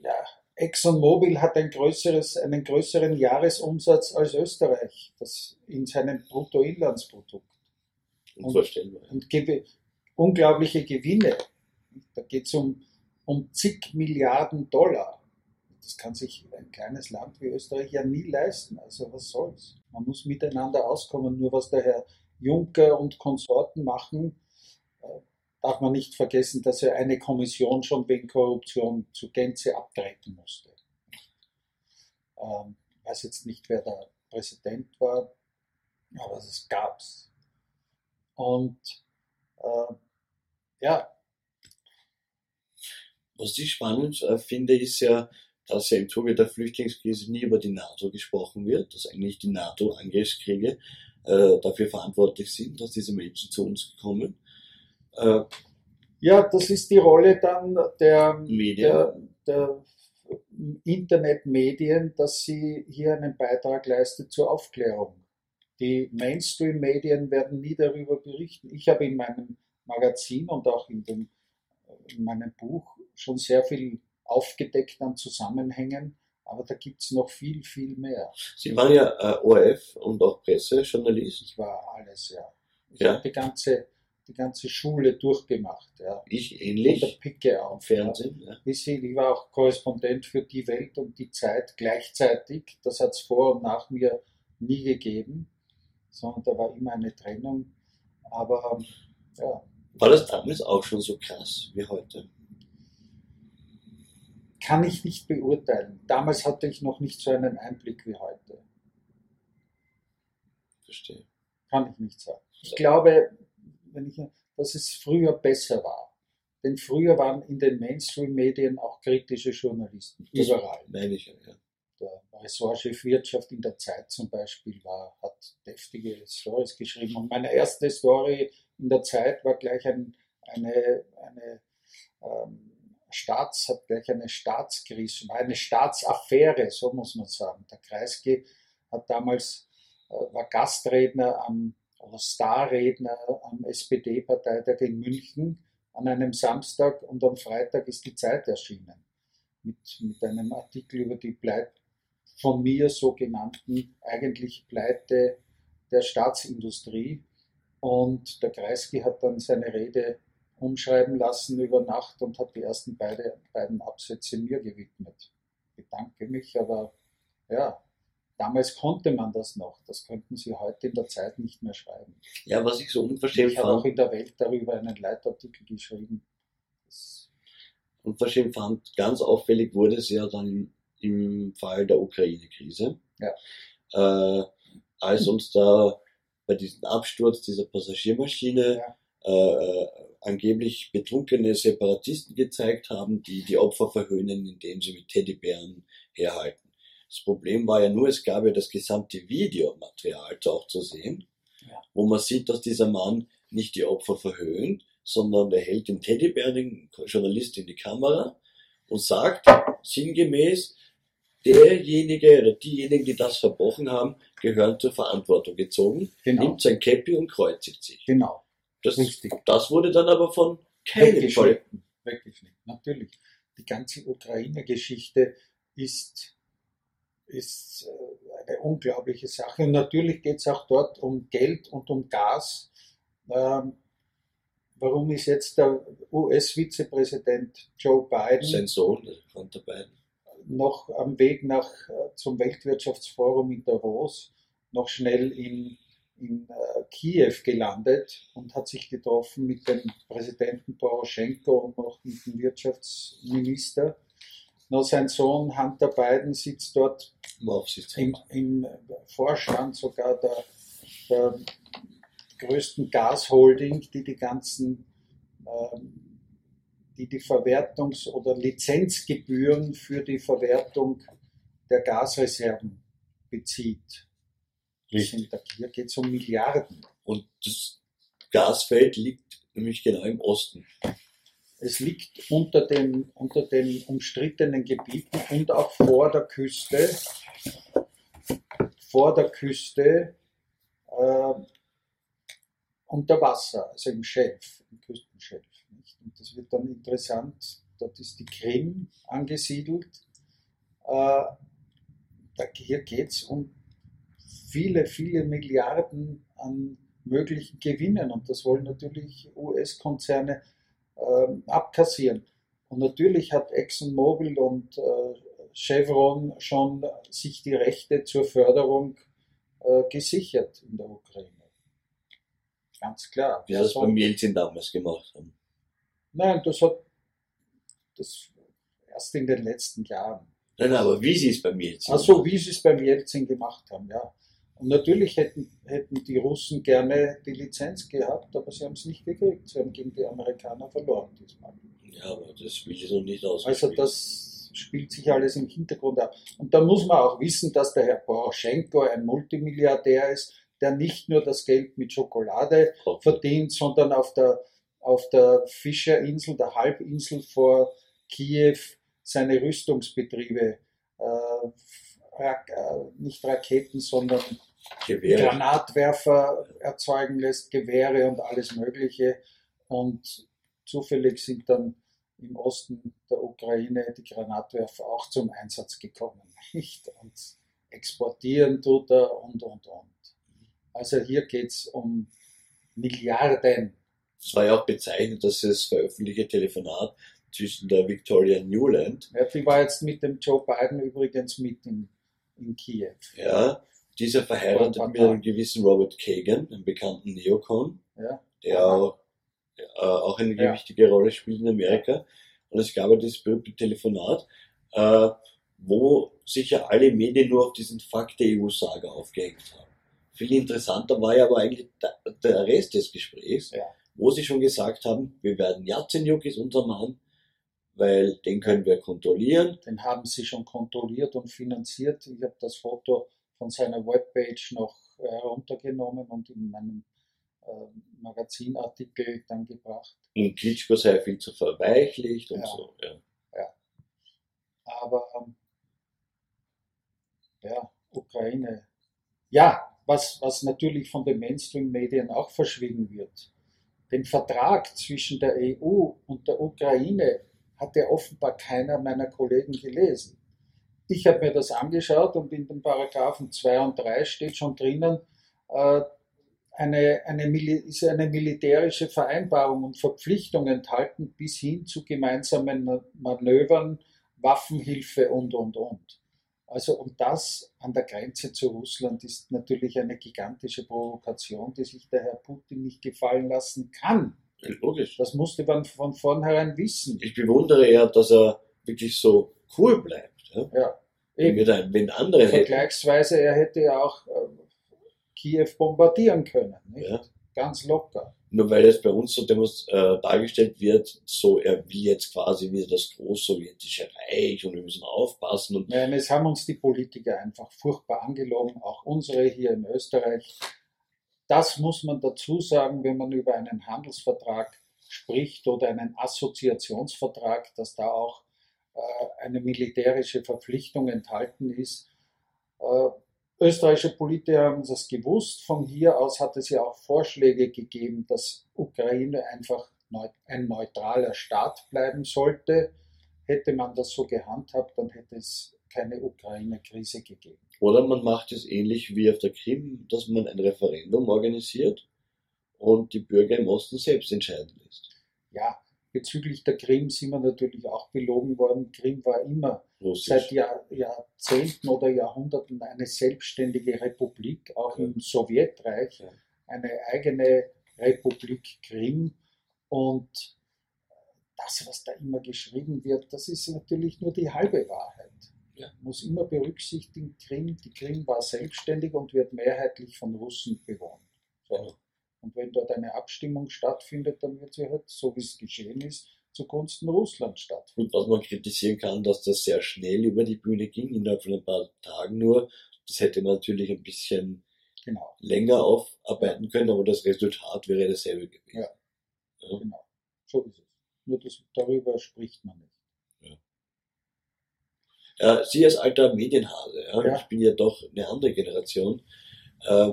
ja, ExxonMobil hat ein größeres, einen größeren Jahresumsatz als Österreich, das in seinem Bruttoinlandsprodukt Unvorstellbar. und gebe unglaubliche Gewinne. Da geht es um, um zig Milliarden Dollar. Das kann sich ein kleines Land wie Österreich ja nie leisten. Also was soll's? Man muss miteinander auskommen. Nur was der Herr Juncker und Konsorten machen, äh, darf man nicht vergessen, dass er eine Kommission schon wegen Korruption zu Gänze abtreten musste. Ähm, ich weiß jetzt nicht, wer der Präsident war, aber das gab's. Und äh, ja, Was ich spannend äh, finde, ist ja, dass ja im Zuge der Flüchtlingskrise nie über die NATO gesprochen wird, dass eigentlich die NATO-Angriffskriege äh, dafür verantwortlich sind, dass diese Menschen zu uns kommen. Äh, ja, das ist die Rolle dann der, Medien. der, der Internetmedien, dass sie hier einen Beitrag leistet zur Aufklärung. Die Mainstream-Medien werden nie darüber berichten. Ich habe in meinem Magazin und auch in, dem, in meinem Buch schon sehr viel aufgedeckt an Zusammenhängen, aber da gibt es noch viel, viel mehr. Sie waren ja äh, ORF und auch Pressejournalist. Ich war alles, ja. Ich Ja. habe die ganze, die ganze Schule durchgemacht, ja. Ich Von der ähnlich. Picke auf. Ja. Fernsehen. Ja. Sie, ich war auch Korrespondent für die Welt und die Zeit gleichzeitig. Das hat es vor und nach mir nie gegeben, sondern da war immer eine Trennung. Aber ähm, ja, War das damals auch schon so krass wie heute? Kann ich nicht beurteilen. Damals hatte ich noch nicht so einen Einblick wie heute. Verstehe. Kann ich nicht sagen. Ich glaube, wenn ich, dass es früher besser war. Denn früher waren in den Mainstream-Medien auch kritische Journalisten. Das Überall. Meine ich ja. der Ressortchef Wirtschaft in der Zeit zum Beispiel war, hat deftige Stories geschrieben. Und meine erste Story in der Zeit war gleich ein, eine, eine ähm, Staats, hat gleich eine Staatskrise, eine Staatsaffäre, so muss man sagen. Der Kreisky hat damals, äh, war Gastredner am, oder Starredner am SPD-Parteitag in München an einem Samstag und am Freitag ist die Zeit erschienen. mit, mit einem Artikel über die Pleite, von mir so genannten eigentlich Pleite der Staatsindustrie. Und der Kreisky hat dann seine Rede umschreiben lassen über Nacht und hat die ersten beide, beiden Absätze mir gewidmet. Ich bedanke mich, aber ja, damals konnte man das noch. Das könnten Sie heute in der Zeit nicht mehr schreiben. Ja, was ich so unverschämt ich habe auch in der Welt darüber einen Leitartikel geschrieben. Das unverschämt fand, ganz auffällig wurde es ja dann im Fall der Ukraine-Krise. Ja. Äh, als uns da bei diesem Absturz dieser Passagiermaschine Ja. äh, angeblich betrunkene Separatisten gezeigt haben, die die Opfer verhöhnen, indem sie mit Teddybären herhalten. Das Problem war ja nur, es gab ja das gesamte Videomaterial auch zu sehen, Ja. wo man sieht, dass dieser Mann nicht die Opfer verhöhnt, sondern er hält den Teddybär, den Journalist in die Kamera und sagt sinngemäß, derjenige oder diejenigen, die das verbrochen haben, gehören zur Verantwortung gezogen, Genau, nimmt sein Käppi und kreuzigt sich. genau. Das, Richtig. das wurde dann aber von keinem. Weggeschnitten. Weggeschnitten, natürlich. Die ganze Ukraine-Geschichte ist, ist äh, eine unglaubliche Sache. Und natürlich geht es auch dort um Geld und um Gas. Ähm, warum ist jetzt der US-Vizepräsident Joe Biden Sein Sohn, der beiden. noch am Weg nach, äh, zum Weltwirtschaftsforum in Davos noch schnell in, in äh, Kiew gelandet und hat sich getroffen mit dem Präsidenten Poroschenko und auch mit dem Wirtschaftsminister. Noch sein Sohn Hunter Biden sitzt dort im, im Vorstand sogar der, der größten Gasholding, die die ganzen, ähm, die die Verwertungs- oder Lizenzgebühren für die Verwertung der Gasreserven bezieht. Da- hier geht es um Milliarden. Und das Gasfeld liegt nämlich genau im Osten. Es liegt unter den, unter den umstrittenen Gebieten und auch vor der Küste, vor der Küste äh, unter Wasser, also im Schelf, im Küstenschelf. Nicht? Und das wird dann interessant, dort ist die Krim angesiedelt. Äh, da, hier geht es um viele, viele Milliarden an möglichen Gewinnen und das wollen natürlich US-Konzerne ähm, abkassieren. Und natürlich hat ExxonMobil und äh, Chevron schon sich die Rechte zur Förderung äh, gesichert in der Ukraine. Ganz klar. Wie das soll- beim Jelzin damals gemacht haben. Nein, das hat das erst in den letzten Jahren. Nein, nein, aber wie sie es beim Jelzin Ach so, wie sie es beim Jelzin gemacht haben, ja. Und natürlich hätten, hätten die Russen gerne die Lizenz gehabt, aber sie haben es nicht gekriegt. Sie haben gegen die Amerikaner verloren diesmal. Ja, aber das will ich so nicht aus. Also das spielt sich alles im Hintergrund ab. Und da muss man auch wissen, dass der Herr Poroschenko ein Multimilliardär ist, der nicht nur das Geld mit Schokolade verdient, sondern auf der, auf der Fischerinsel, der Halbinsel vor Kiew, seine Rüstungsbetriebe, äh, nicht Raketen, sondern Gewehre. Granatwerfer erzeugen lässt, Gewehre und alles Mögliche. Und zufällig sind dann im Osten der Ukraine die Granatwerfer auch zum Einsatz gekommen. Nicht? Und exportieren tut er und, und, und. Also hier geht es um Milliarden. Es war ja auch bezeichnet, dass das veröffentlichte Telefonat zwischen der Victoria Newland, Ja, die war jetzt mit dem Joe Biden übrigens mit in, in Kiew. ja, dieser verheiratet mit einem gewissen Robert Kagan, einem bekannten Neokon, Ja. der auch, äh, auch eine Ja. wichtige Rolle spielt in Amerika. Und es gab ja dieses berühmte Telefonat, äh, wo sich ja alle Medien nur auf diesen Fakt der EU-Saga aufgehängt haben. Viel interessanter war ja aber eigentlich der, der Rest des Gesprächs, Ja. wo sie schon gesagt haben, wir werden Yatsenyuk ist unser Mann, weil den können wir kontrollieren. Den haben sie schon kontrolliert und finanziert. Ich habe das Foto von seiner Webpage noch heruntergenommen und in meinem äh, Magazinartikel dann gebracht. Und Klitschko sei viel zu verweichlicht und Ja. so. Ja. Aber ähm, ja, Ukraine. Ja, was, was natürlich von den Mainstream-Medien auch verschwiegen wird. Den Vertrag zwischen der EU und der Ukraine hat ja offenbar keiner meiner Kollegen gelesen. Ich habe mir das angeschaut und in den Paragraphen 2 und 3 steht schon drinnen, äh, eine, eine, ist eine militärische Vereinbarung und Verpflichtung enthalten bis hin zu gemeinsamen Manövern, Waffenhilfe und, und, und. Also und das an der Grenze zu Russland ist natürlich eine gigantische Provokation, die sich der Herr Putin nicht gefallen lassen kann. Logisch. Das musste man von vornherein wissen. Ich bewundere eher, dass er wirklich so cool bleibt. Ja. Ja, Wenn, wir da, wenn andere hätten. Vergleichsweise, er hätte ja auch äh, Kiew bombardieren können. Nicht? Ja. Ganz locker. Nur weil es bei uns so äh, dargestellt wird, so er wie jetzt quasi wieder das großsowjetische Reich und wir müssen aufpassen und Nein, es haben uns die Politiker einfach furchtbar angelogen, auch unsere hier in Österreich. Das muss man dazu sagen, wenn man über einen Handelsvertrag spricht oder einen Assoziationsvertrag, dass da auch äh, eine militärische Verpflichtung enthalten ist. Äh, österreichische Politiker haben das gewusst. Von hier aus hat es ja auch Vorschläge gegeben, dass Ukraine einfach ein neutraler Staat bleiben sollte. Hätte man das so gehandhabt, dann hätte es keine Ukraine-Krise gegeben. Oder man macht es ähnlich wie auf der Krim, dass man ein Referendum organisiert und die Bürger im Osten selbst entscheiden lässt. Ja, bezüglich der Krim sind wir natürlich auch belogen worden. Krim war immer Russisch. seit Jahr, Jahrzehnten oder Jahrhunderten eine selbstständige Republik, auch im Sowjetreich, Ja. eine eigene Republik Krim. Und das, was da immer geschrieben wird, das ist natürlich nur die halbe Wahrheit. Ja. Man muss immer berücksichtigen, Krim, die Krim war selbstständig und wird mehrheitlich von Russen bewohnt. So. Und wenn dort eine Abstimmung stattfindet, dann wird sie halt, so wie es geschehen ist, zugunsten Russlands stattfinden. Und was man kritisieren kann, dass das sehr schnell über die Bühne ging, innerhalb von ein paar Tagen nur. Das hätte man natürlich ein bisschen Genau, länger aufarbeiten können, aber das Resultat wäre dasselbe gewesen. Ja. Ja. genau. So ist es. Nur das, darüber spricht man nicht. Äh, Sie als alter Medienhase, ja, Ja. ich bin ja doch eine andere Generation. Äh,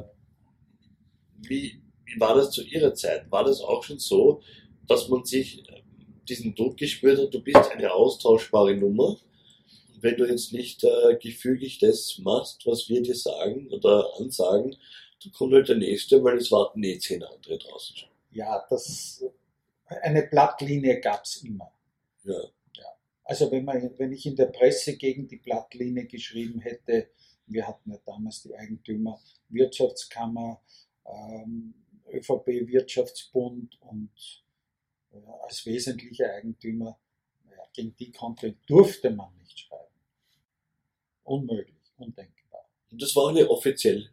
wie, wie war das zu Ihrer Zeit? War das auch schon so, dass man sich äh, diesen Druck gespürt hat, du bist eine austauschbare Nummer? Wenn du jetzt nicht äh, gefügig das machst, was wir dir sagen oder ansagen, dann kommt halt der Nächste, weil es warten eh zehn andere draußen schon. Ja, das, eine Blattlinie gab es immer. Ja. Also wenn, man, wenn ich in der Presse gegen die Blattlinie geschrieben hätte, wir hatten ja damals die Eigentümer Wirtschaftskammer, ähm, ÖVP Wirtschaftsbund und äh, als wesentlicher Eigentümer, ja, gegen die konnte, durfte man nicht schreiben. Unmöglich, undenkbar. Und das war eine offiziell.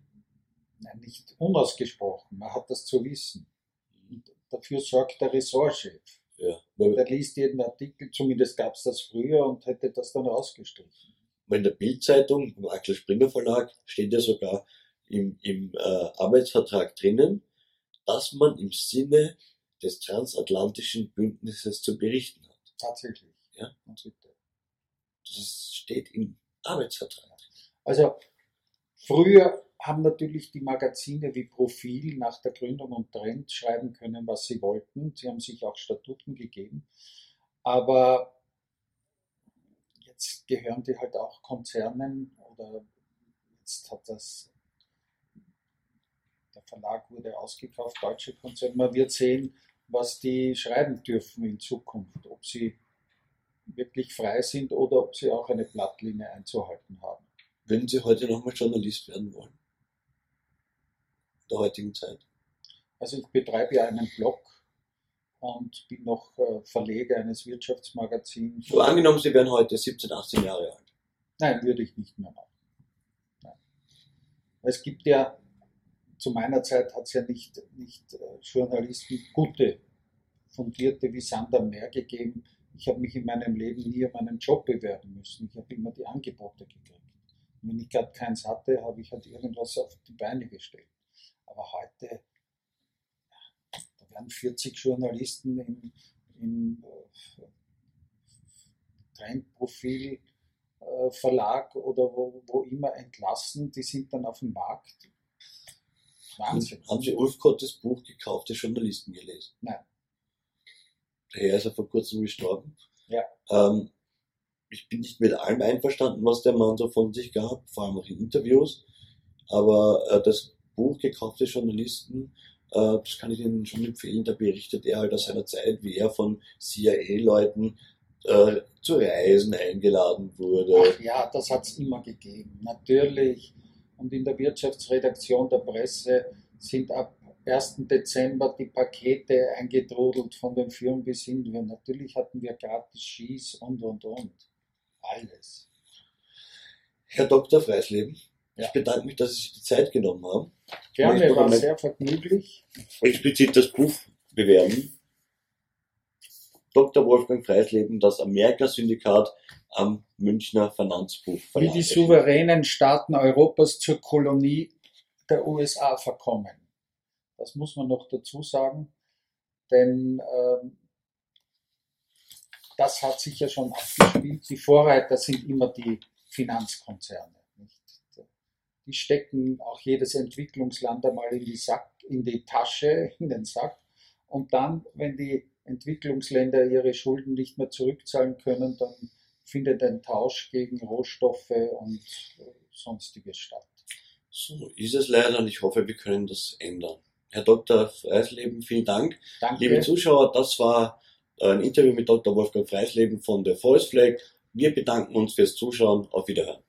Nein, nicht unausgesprochen, man hat das zu wissen. Und dafür sorgt der Ressortchef. Ja. Der liest jeden Artikel, zumindest gab es das früher und hätte das dann rausgestrichen. in der Bildzeitung, im Axel Springer Verlag, steht ja sogar im, im äh, Arbeitsvertrag drinnen, dass man im Sinne des transatlantischen Bündnisses zu berichten hat. Tatsächlich. Ja. Das steht im Arbeitsvertrag. Also früher haben natürlich die Magazine wie Profil nach der Gründung und Trend schreiben können, was sie wollten. Sie haben sich auch Statuten gegeben. Aber jetzt gehören die halt auch Konzernen oder jetzt hat das, der Verlag wurde ausgekauft, deutsche Konzerne. Man wird sehen, was die schreiben dürfen in Zukunft, ob sie wirklich frei sind oder ob sie auch eine Blattlinie einzuhalten haben. Würden Sie heute nochmal Journalist werden wollen? Der heutigen Zeit. Also ich betreibe ja einen Blog und bin noch äh, Verleger eines Wirtschaftsmagazins. So angenommen, Sie wären heute 17, 18 Jahre alt. Nein, würde ich nicht mehr machen. Nein. Es gibt ja, zu meiner Zeit hat es ja nicht, nicht äh, Journalisten, gute, fundierte wie Sand am Meer gegeben. Ich habe mich in meinem Leben nie um einen Job bewerben müssen. Ich habe immer die Angebote gekriegt. Und wenn ich gerade keins hatte, habe ich halt irgendwas auf die Beine gestellt. Aber heute, da werden 40 Journalisten im, im äh, Trendprofil äh, Verlag oder wo, wo immer entlassen, die sind dann auf dem Markt. Wahnsinn. Haben Sie Ulfkottes Buch Gekaufte Journalisten gelesen? Nein. Der Herr ist ja vor kurzem gestorben. Ja. Ähm, ich bin nicht mit allem einverstanden, was der Mann so von sich gab, vor allem auch in Interviews. Aber äh, das Buch Gekaufte Journalisten, äh, das kann ich Ihnen schon empfehlen. Da berichtet er halt aus seiner Zeit, wie er von CIA-Leuten äh, zu Reisen eingeladen wurde. Ach ja, das hat es immer gegeben. Natürlich. Und in der Wirtschaftsredaktion der Presse sind ab 1. Dezember die Pakete eingetrudelt von den Firmen bis hin. Natürlich hatten wir gratis Skis und und und. Alles. Herr Dr. Freisleben. Ich bedanke mich, dass Sie sich die Zeit genommen haben. Gerne, war sehr vergnüglich. Explizit das Buch bewerben. Dr. Wolfgang Freisleben, das Amerika-Syndikat am Münchner Finanzbuch Wie die souveränen Staaten Europas zur Kolonie der USA verkommen. Das muss man noch dazu sagen, denn ähm, das hat sich ja schon abgespielt. Die Vorreiter sind immer die Finanzkonzerne. Die stecken auch jedes Entwicklungsland einmal in die, Sack, in die Tasche, in den Sack. Und dann, wenn die Entwicklungsländer ihre Schulden nicht mehr zurückzahlen können, dann findet ein Tausch gegen Rohstoffe und äh, sonstiges statt. So ist es leider und ich hoffe, wir können das ändern. Herr Dr. Freisleben, vielen Dank. Danke. Liebe Zuschauer, das war ein Interview mit Dr. Wolfgang Freisleben von der Voice Flag. Wir bedanken uns fürs Zuschauen. Auf Wiederhören.